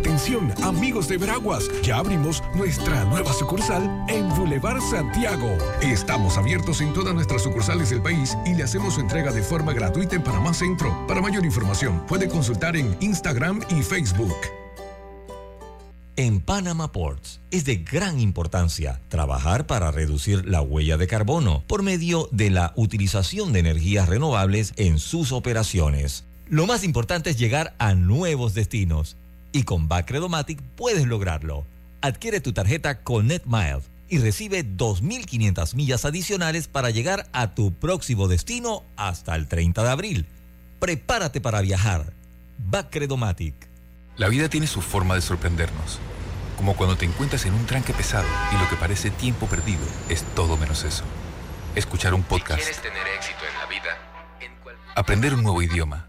Atención, amigos de Veraguas, ya abrimos nuestra nueva sucursal en Boulevard Santiago. Estamos abiertos en todas nuestras sucursales del país y le hacemos su entrega de forma gratuita en Panamá Centro. Para mayor información, puede consultar en Instagram y Facebook. En Panama Ports es de gran importancia trabajar para reducir la huella de carbono por medio de la utilización de energías renovables en sus operaciones. Lo más importante es llegar a nuevos destinos y con Bacredomatic puedes lograrlo. Adquiere tu tarjeta Connect Miles y recibe 2.500 millas adicionales para llegar a tu próximo destino hasta el 30 de abril. Prepárate para viajar. Bacredomatic. La vida tiene su forma de sorprendernos. Como cuando te encuentras en un tranque pesado y lo que parece tiempo perdido es todo menos eso. Escuchar un podcast. ¿Quieres tener éxito en la vida? Aprender un nuevo idioma.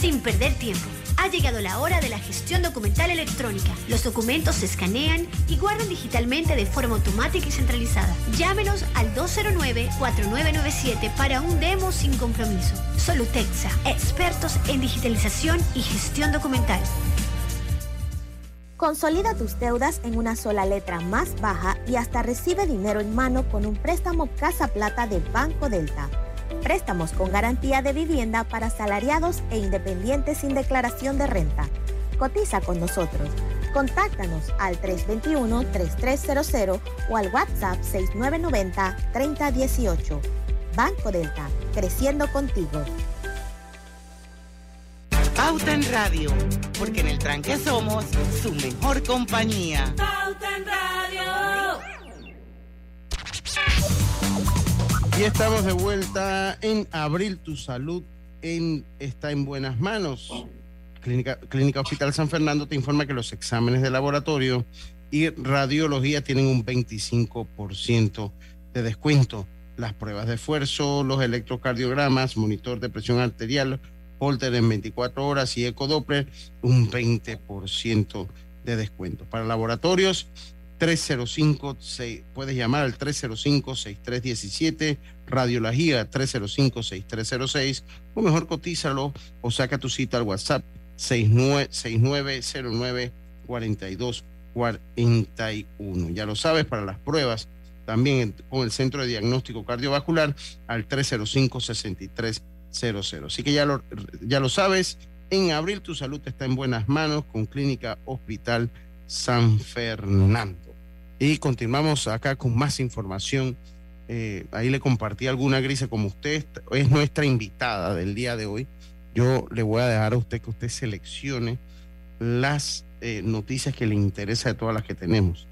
sin perder tiempo. Ha llegado la hora de la gestión documental electrónica. Los documentos se escanean y guardan digitalmente de forma automática y centralizada. Llámenos al 209-4997 para un demo sin compromiso. Solutexa, expertos en digitalización y gestión documental. Consolida tus deudas en una sola letra más baja y hasta recibe dinero en mano con un préstamo Casa Plata de Banco Delta. Préstamos con garantía de vivienda para asalariados e independientes sin declaración de renta. Cotiza con nosotros. Contáctanos al 321-3300 o al WhatsApp 6990-3018. Banco Delta, creciendo contigo. Pauta en Radio, porque en el tranque somos su mejor compañía. Pauta en Radio. Y estamos de vuelta en Abril Tu Salud está en buenas manos. Clínica, Clínica Hospital San Fernando te informa que los exámenes de laboratorio y radiología tienen un 25% de descuento. Las pruebas de esfuerzo, los electrocardiogramas, monitor de presión arterial, Holter en 24 horas y ecodoppler, un 20% de descuento. Para laboratorios, 305, se- puedes llamar al 305-6317, radiología 305-6306, o mejor cotízalo o saca tu cita al WhatsApp 6909 4241. Ya lo sabes, para las pruebas, también con el Centro de Diagnóstico Cardiovascular al 305-6300. Así que ya lo, ya lo sabes, en abril tu salud está en buenas manos con Clínica Hospital San Fernando. Y continuamos acá con más información. Eh, ahí le compartí alguna grisa, como usted es nuestra invitada del día de hoy. Yo le voy a dejar a usted que usted seleccione las eh, noticias que le interesa de todas las que tenemos.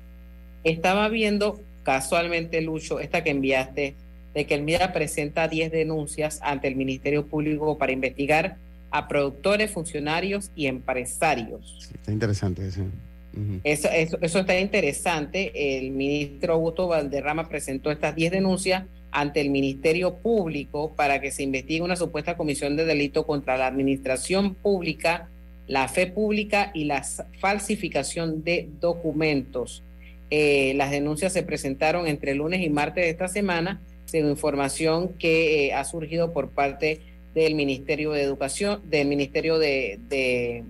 Estaba viendo casualmente, Lucho, esta que enviaste, de que el MIDA presenta 10 denuncias ante el Ministerio Público para investigar a productores, funcionarios y empresarios. Está interesante eso, eso, está interesante. El ministro Augusto Valderrama presentó estas 10 denuncias ante el Ministerio Público para que se investigue una supuesta comisión de delito contra la administración pública, la fe pública y la falsificación de documentos. Eh, las denuncias se presentaron entre lunes y martes de esta semana, según información que eh, ha surgido por parte del Ministerio de Educación, del Ministerio de,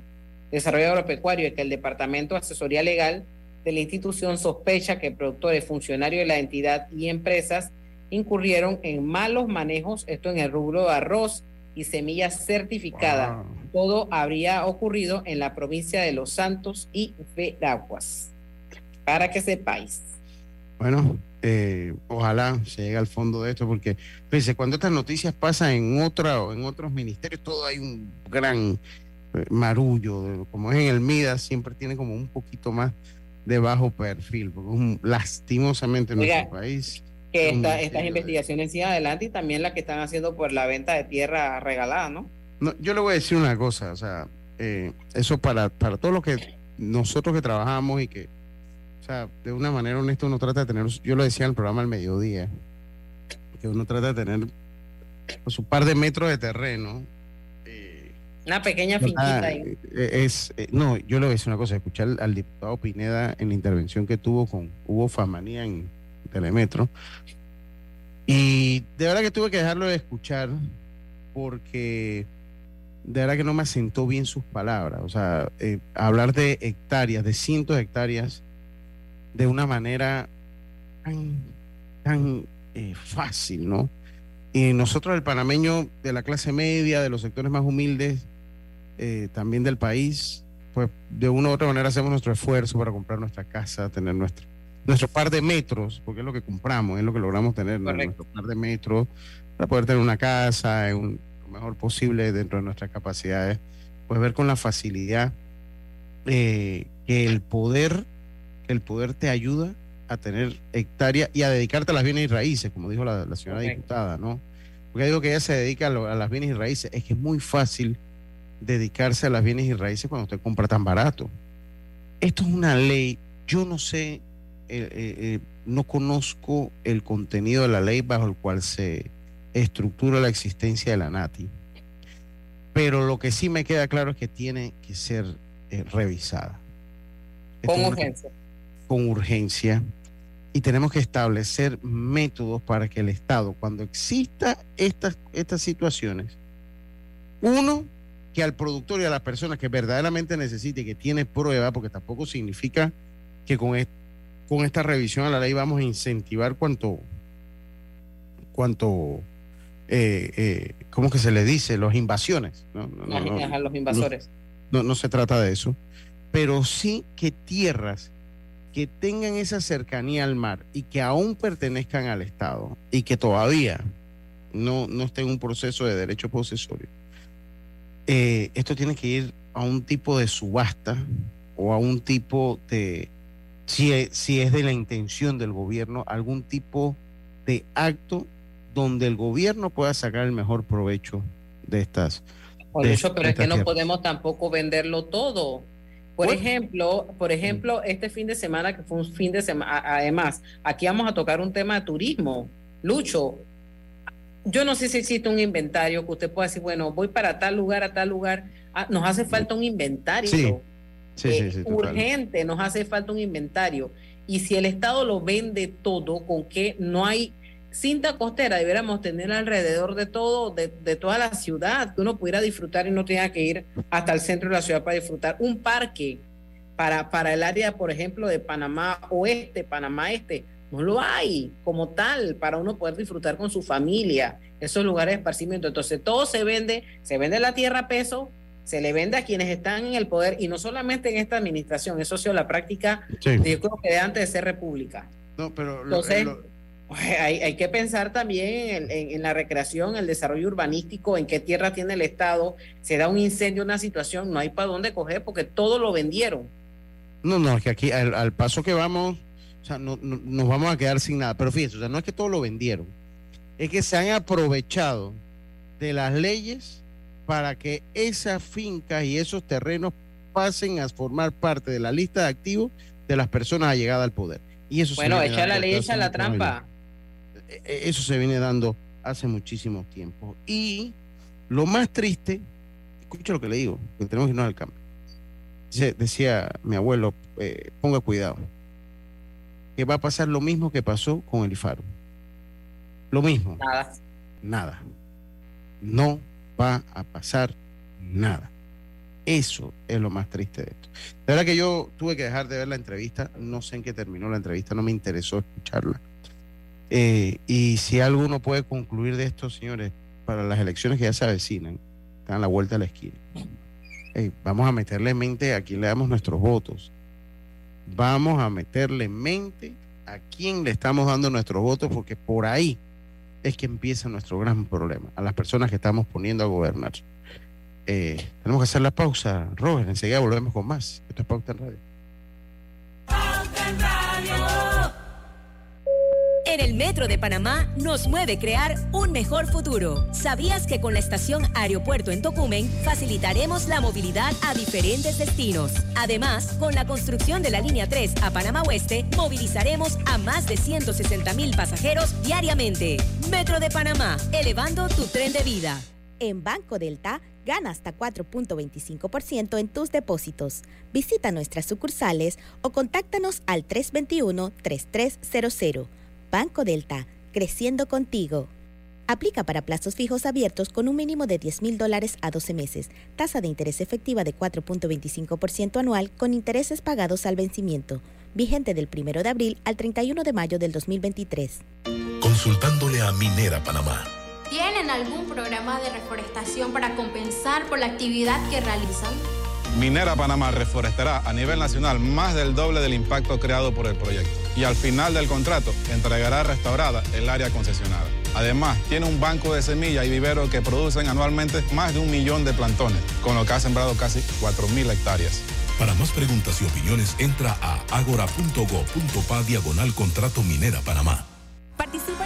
Desarrollo Agropecuario que el Departamento de Asesoría Legal de la institución sospecha que productores, funcionarios de la entidad y empresas incurrieron en malos manejos, esto en el rubro de arroz y semillas certificadas. Todo habría ocurrido en la provincia de Los Santos y Veraguas para que sepáis. Bueno, eh, ojalá se llegue al fondo de esto, porque fíjense, cuando estas noticias pasan en otra en otros ministerios, todo hay un gran marullo, como es en el MIDA, siempre tiene como un poquito más de bajo perfil, porque lastimosamente en nuestro país. Que estas investigaciones siguen adelante y también las que están haciendo por la venta de tierra regalada, ¿no? no yo le voy a decir una cosa, o sea, eh, eso para, para todos los que nosotros que trabajamos y que o sea, de una manera honesta uno trata de tener, yo lo decía en el programa al mediodía, que uno trata de tener pues, su par de metros de terreno. Eh, una pequeña finquita ahí. Eh, es, eh, no, yo le voy a decir una cosa, escuchar al, diputado Pineda en la intervención que tuvo con Hugo Famanía en Telemetro. Y de verdad que tuve que dejarlo de escuchar porque de verdad que no me asentó bien sus palabras. O sea, hablar de hectáreas, de cientos de hectáreas de una manera tan, tan eh, fácil, ¿no? Y nosotros, el panameño de la clase media, de los sectores más humildes, eh, también del país, pues de una u otra manera hacemos nuestro esfuerzo para comprar nuestra casa, tener nuestro, nuestro par de metros, porque es lo que compramos, es lo que logramos tener, nuestro par de metros, para poder tener una casa en lo mejor posible dentro de nuestras capacidades, pues ver con la facilidad eh, que el poder el poder te ayuda a tener hectáreas y a dedicarte a las bienes y raíces, como dijo la, señora diputada, ¿no? Porque digo que ella se dedica a, las bienes y raíces. Es que es muy fácil dedicarse a las bienes y raíces cuando usted compra tan barato. Esto es una ley, yo no sé, eh, eh, eh, no conozco el contenido de la ley bajo el cual se estructura la existencia de la NATI, pero lo que sí me queda claro es que tiene que ser revisada. Con urgencia con urgencia y tenemos que establecer métodos para que el Estado, cuando exista estas, estas situaciones, uno, que al productor y a la persona que verdaderamente necesite, que tiene prueba, porque tampoco significa que con, con esta revisión a la ley vamos a incentivar cuanto, cuanto eh, eh, ¿cómo que se le dice? Las invasiones. No, no, los invasores. No, no se trata de eso, pero sí que tierras que tengan esa cercanía al mar y que aún pertenezcan al Estado y que todavía no, no estén en un proceso de derecho posesorio, eh, esto tiene que ir a un tipo de subasta o a un tipo de, si es, si es de la intención del gobierno, algún tipo de acto donde el gobierno pueda sacar el mejor provecho de estas. Por eso, pero es que no podemos tampoco venderlo todo. Por ejemplo, por ejemplo, este fin de semana, que fue un fin de semana, además, aquí vamos a tocar un tema de turismo. Lucho, yo no sé si existe un inventario que usted pueda decir, bueno, voy para tal lugar, a tal lugar. Ah, nos hace falta un inventario. Sí, sí, sí, sí urgente, nos hace falta un inventario. Y si el Estado lo vende todo, con que no hay cinta costera debiéramos tener alrededor de todo, de, toda la ciudad, que uno pudiera disfrutar y no tenga que ir hasta el centro de la ciudad para disfrutar. Un parque para, para el área, por ejemplo, de Panamá Oeste, Panamá Este, no lo hay como tal para uno poder disfrutar con su familia, esos lugares de esparcimiento. Entonces todo se vende, se vende la tierra a peso, se le vende a quienes están en el poder y no solamente en esta administración, eso ha sido la práctica, yo creo que de antes de ser república. No, pero Entonces, hay, que pensar también en, la recreación, el desarrollo urbanístico, en qué tierra tiene el Estado. Se da un incendio, una situación, no hay para dónde coger porque todo lo vendieron. No, no, es que aquí al, paso que vamos, o sea, no, nos vamos a quedar sin nada. Pero fíjense, o sea, no es que todo lo vendieron, es que se han aprovechado de las leyes para que esas fincas y esos terrenos pasen a formar parte de la lista de activos de las personas allegadas al poder. Y eso Bueno, echa la ley, echa la trampa. Eh, Eso se viene dando hace muchísimo tiempo. Y lo más triste, escucha lo que le digo, que tenemos que irnos al campo. Dice- decía mi abuelo, eh, ponga cuidado, que va a pasar lo mismo que pasó con el IFARO. Lo mismo. Nada. Nada. No va a pasar nada. Eso es lo más triste de esto. De verdad que yo tuve que dejar de ver la entrevista. No sé en qué terminó la entrevista. No me interesó escucharla. Eh, y si alguno puede concluir de esto, señores, para las elecciones que ya se avecinan, están a la vuelta de la esquina. Vamos a meterle en mente a quién le damos nuestros votos. Vamos a meterle en mente a quién le estamos dando nuestros votos, porque por ahí es que empieza nuestro gran problema, a las personas que estamos poniendo a gobernar. Eh, tenemos que hacer la pausa, Robert, enseguida volvemos con más. Esto es Pauta en Radio. El Metro de Panamá nos mueve crear un mejor futuro. ¿Sabías que con la estación Aeropuerto en Tocumen facilitaremos la movilidad a diferentes destinos? Además, con la construcción de la línea 3 a Panamá Oeste, movilizaremos a más de 160 mil pasajeros diariamente. Metro de Panamá, elevando tu tren de vida. En Banco Delta, gana hasta 4.25% en tus depósitos. Visita nuestras sucursales o contáctanos al 321-3300. Banco Delta, creciendo contigo. Aplica para plazos fijos abiertos con un mínimo de 10 mil dólares a 12 meses. Tasa de interés efectiva de 4.25% anual con intereses pagados al vencimiento. Vigente del 1 de abril al 31 de mayo del 2023. Consultándole a Minera Panamá. ¿Tienen algún programa de reforestación para compensar por la actividad que realizan? Minera Panamá reforestará a nivel nacional más del doble del impacto creado por el proyecto y al final del contrato entregará restaurada el área concesionada. Además, tiene un banco de semillas y viveros que producen anualmente más de un millón de plantones, con lo que ha sembrado casi 4.000 hectáreas. Para más preguntas y opiniones, entra a agora.go.pa diagonal contrato Minera Panamá. Participa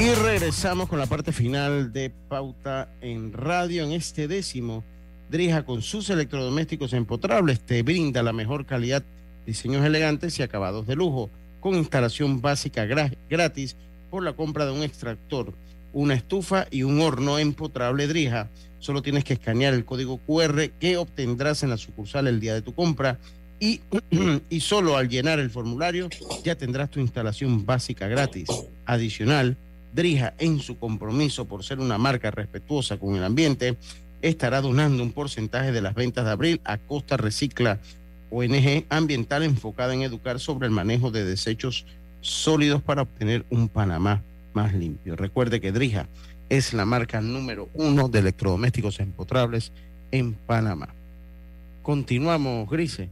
Y regresamos con la parte final de Pauta en Radio. En este décimo, Drija con sus electrodomésticos empotrables te brinda la mejor calidad, diseños elegantes y acabados de lujo, con instalación básica gra- gratis por la compra de un extractor, una estufa y un horno empotrable Drija. Solo tienes que escanear el código QR que obtendrás en la sucursal el día de tu compra <clears throat> y, solo al llenar el formulario ya tendrás tu instalación básica gratis. Adicional, Drija, en su compromiso por ser una marca respetuosa con el ambiente, estará donando un porcentaje de las ventas de abril a Costa Recicla, ONG ambiental enfocada en educar sobre el manejo de desechos sólidos para obtener un Panamá más limpio. Recuerde que Drija es la marca número uno de electrodomésticos empotrables en Panamá. Continuamos, Grise.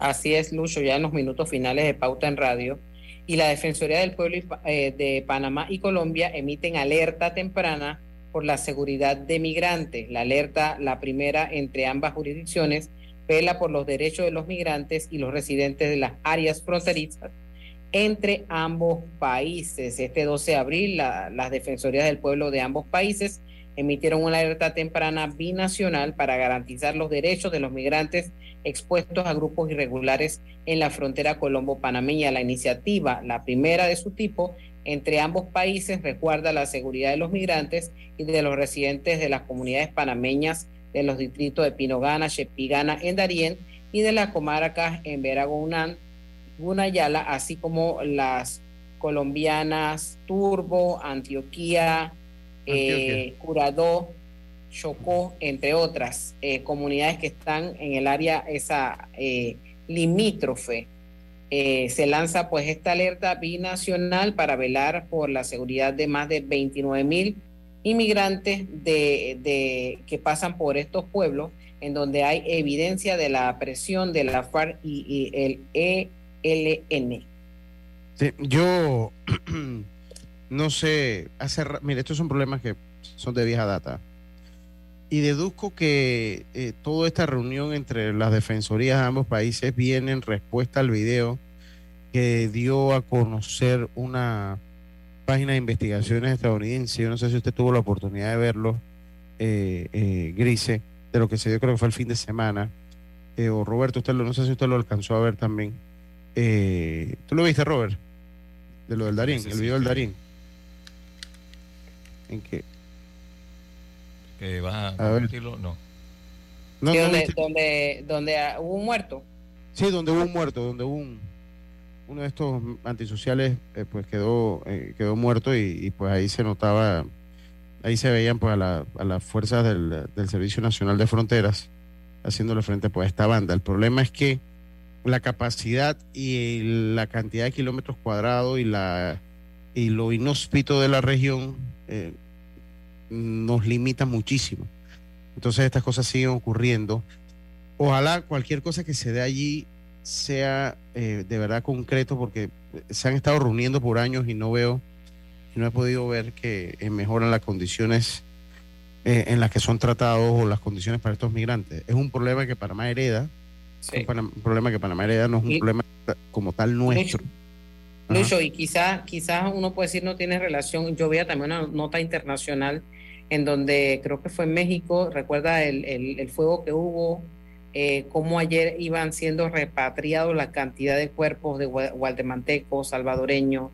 Así es, Lucho, ya en los minutos finales de Pauta en Radio. Y la Defensoría del Pueblo eh, de Panamá y Colombia emiten alerta temprana por la seguridad de migrantes. La alerta, la primera entre ambas jurisdicciones, vela por los derechos de los migrantes y los residentes de las áreas fronterizas entre ambos países. Este 12 de abril, la- las Defensorías del Pueblo de ambos países emitieron una alerta temprana binacional para garantizar los derechos de los migrantes expuestos a grupos irregulares en la frontera colombo-panameña. La iniciativa, la primera de su tipo, entre ambos países resguarda la seguridad de los migrantes y de los residentes de las comunidades panameñas de los distritos de Pinogana, Chepigana, en Darién y de las comarcas en Veragonán, Gunayala, así como las colombianas Turbo, Antioquía, eh, Curadó, Chocó, entre otras eh, comunidades que están en el área esa eh, limítrofe. Eh, se lanza pues esta alerta binacional para velar por la seguridad de más de 29 mil inmigrantes de, de, que pasan por estos pueblos en donde hay evidencia de la presión de la FARC y, el ELN. yo <clears throat> no sé, hace, mire, estos son problemas que son de vieja data. Y deduzco que eh, toda esta reunión entre las defensorías de ambos países viene en respuesta al video que dio a conocer una página de investigaciones estadounidense. Yo no sé si usted tuvo la oportunidad de verlo, eh, eh, Grise, de lo que se dio, creo que fue el fin de semana. o Roberto, usted lo, no sé si usted lo alcanzó a ver también. ¿Tú lo viste, Robert? De lo del Darín, el video del Darín. ¿En qué? que vas a, no. donde, donde, hubo un muerto. Sí, donde hubo un muerto, donde hubo un, uno de estos antisociales eh, pues quedó eh, quedó muerto y, pues ahí se notaba, ahí se veían pues a, la, a las fuerzas del, del, Servicio Nacional de Fronteras haciéndole frente pues a esta banda. El problema es que la capacidad y la cantidad de kilómetros cuadrados y la y lo inhóspito de la región eh, nos limita muchísimo. Entonces estas cosas siguen ocurriendo. Ojalá cualquier cosa que se dé allí sea eh, de verdad concreto porque se han estado reuniendo por años y no veo, no he podido ver que mejoran las condiciones eh, en las que son tratados o las condiciones para estos migrantes. Es un problema que Panamá hereda, un, problema que Panamá hereda, no es un problema como tal nuestro. Lucho, y quizás quizás uno puede decir no tiene relación. Yo veía también una nota internacional en donde creo que fue en México, recuerda el, el, fuego que hubo, eh, cómo ayer iban siendo repatriados la cantidad de cuerpos de guatemaltecos, salvadoreños,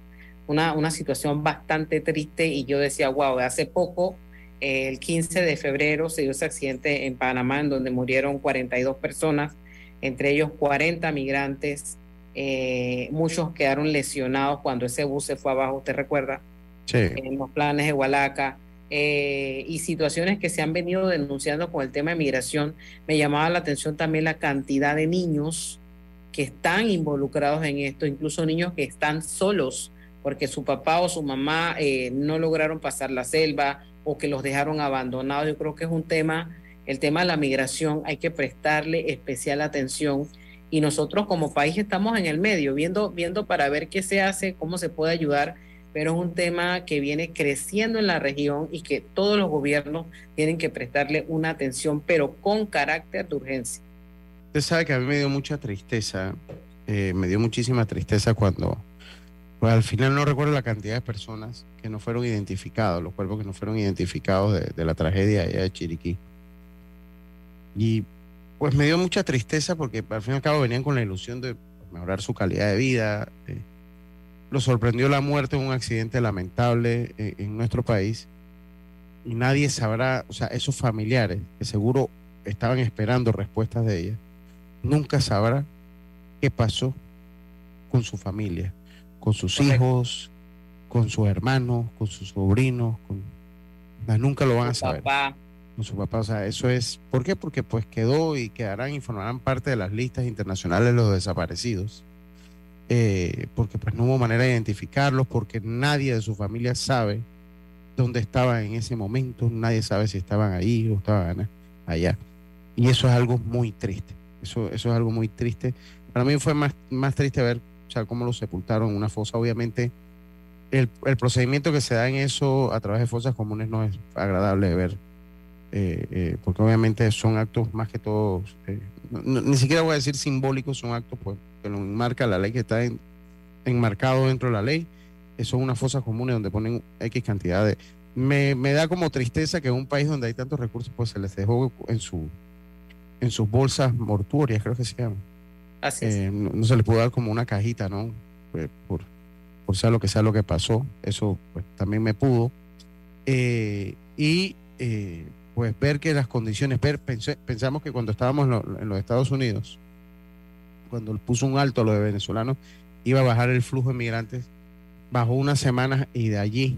una, una situación bastante triste y yo decía, wow, hace poco, eh, el 15 de febrero se dio ese accidente en Panamá en donde murieron 42 personas, entre ellos 40 migrantes, eh, muchos quedaron lesionados cuando ese bus se fue abajo, ¿te recuerda? Sí. En los planes de Hualaca. Eh, y situaciones que se han venido denunciando con el tema de migración. Me llamaba la atención también la cantidad de niños que están involucrados en esto, incluso niños que están solos porque su papá o su mamá eh, no lograron pasar la selva o que los dejaron abandonados. Yo creo que es un tema, el tema de la migración, hay que prestarle especial atención y nosotros como país estamos en el medio, viendo, viendo para ver qué se hace, cómo se puede ayudar pero es un tema que viene creciendo en la región y que todos los gobiernos tienen que prestarle una atención, pero con carácter de urgencia. Usted sabe que a mí me dio mucha tristeza, eh, me dio muchísima tristeza cuando, pues al final no recuerdo la cantidad de personas que no fueron identificados, los cuerpos que no fueron identificados de, la tragedia allá de Chiriquí. Y pues me dio mucha tristeza porque al fin y al cabo venían con la ilusión de mejorar su calidad de vida. Eh, lo sorprendió la muerte en un accidente lamentable en, nuestro país y nadie sabrá, o sea, esos familiares que seguro estaban esperando respuestas de ella, nunca sabrá qué pasó con su familia, con sus hijos, con sus hermanos, con sus sobrinos, con... nunca lo van a saber. Con su papá, o sea, eso es, ¿por qué? Porque pues quedó y quedarán y formarán parte de las listas internacionales los desaparecidos eh, porque pues no hubo manera de identificarlos, porque nadie de su familia sabe dónde estaban en ese momento, nadie sabe si estaban ahí o estaban allá. Y eso es algo muy triste, eso, eso es algo muy triste. Para mí fue más, más triste ver o sea, cómo los sepultaron en una fosa. Obviamente, el, el, procedimiento que se da en eso a través de fosas comunes no es agradable de ver, eh, eh, porque obviamente son actos más que todos, ni siquiera voy a decir simbólicos, son actos pues que lo enmarca la ley que está enmarcado dentro de la ley. Eso es una fosa común donde ponen X cantidad de... Me, da como tristeza que en un país donde hay tantos recursos, pues se les dejó en, su, en sus bolsas mortuorias, creo que se llama. Así eh, no, se le pudo dar como una cajita, ¿no? Pues, por, por sea lo que sea lo que pasó. Eso pues también me pudo. Eh, y eh, pues ver que las condiciones, ver, pensamos que cuando estábamos en los Estados Unidos, cuando puso un alto a los de venezolanos, iba a bajar el flujo de migrantes. Bajó unas semanas y de allí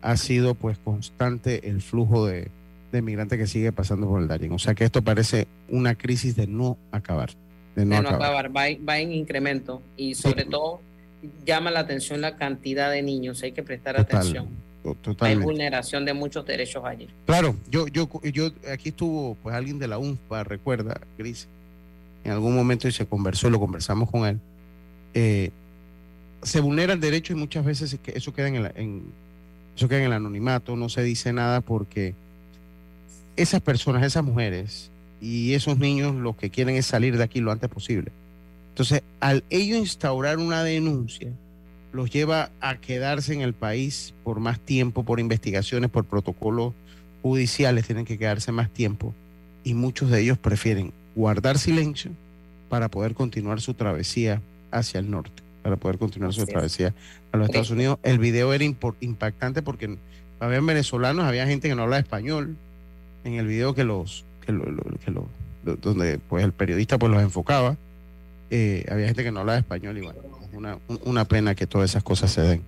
ha sido pues constante el flujo de, de migrantes que sigue pasando por el Darién. O sea que esto parece una crisis de no acabar. De no, acabar. Va, en incremento y sobre todo llama la atención la cantidad de niños. Hay que prestar atención. Hay totalmente. vulneración de muchos derechos allí. Claro, yo, yo, yo, aquí estuvo pues alguien de la UNFPA, recuerda, Gris, en algún momento y se conversó, lo conversamos con él. Eh, se vulnera el derecho y muchas veces eso queda en el, en, eso queda en el anonimato, no se dice nada porque esas personas, esas mujeres y esos niños lo que quieren es salir de aquí lo antes posible. Entonces, al ello instaurar una denuncia, los lleva a quedarse en el país por más tiempo, por investigaciones, por protocolos judiciales, tienen que quedarse más tiempo y muchos de ellos prefieren guardar silencio para poder continuar su travesía hacia el norte, para poder continuar su travesía a los Estados Unidos. El video era impactante porque había venezolanos, había gente que no hablaba español en el video que los, que lo- lo- que lo- do- donde pues el periodista pues los enfocaba. Eh, había gente que no hablaba español y bueno, una, un- una pena que todas esas cosas se den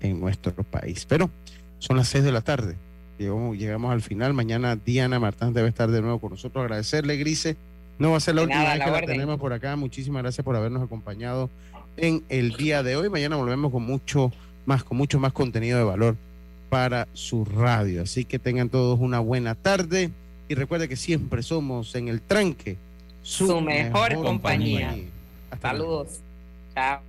en nuestro país. Pero son las seis de la tarde. Llegamos, llegamos al final. Mañana Diana Martán debe estar de nuevo con nosotros. Agradecerle, Grise. No va a ser la De última nada, vez la que la tenemos por acá. Muchísimas gracias por habernos acompañado en el día de hoy. Mañana volvemos con mucho más, con mucho más contenido de valor para su radio. Así que tengan todos una buena tarde y recuerde que siempre somos en el tranque Su, mejor, compañía. Hasta luego. Saludos. Chao.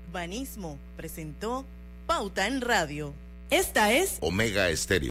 Urbanismo presentó Pauta en Radio. Esta es Omega Estéreo.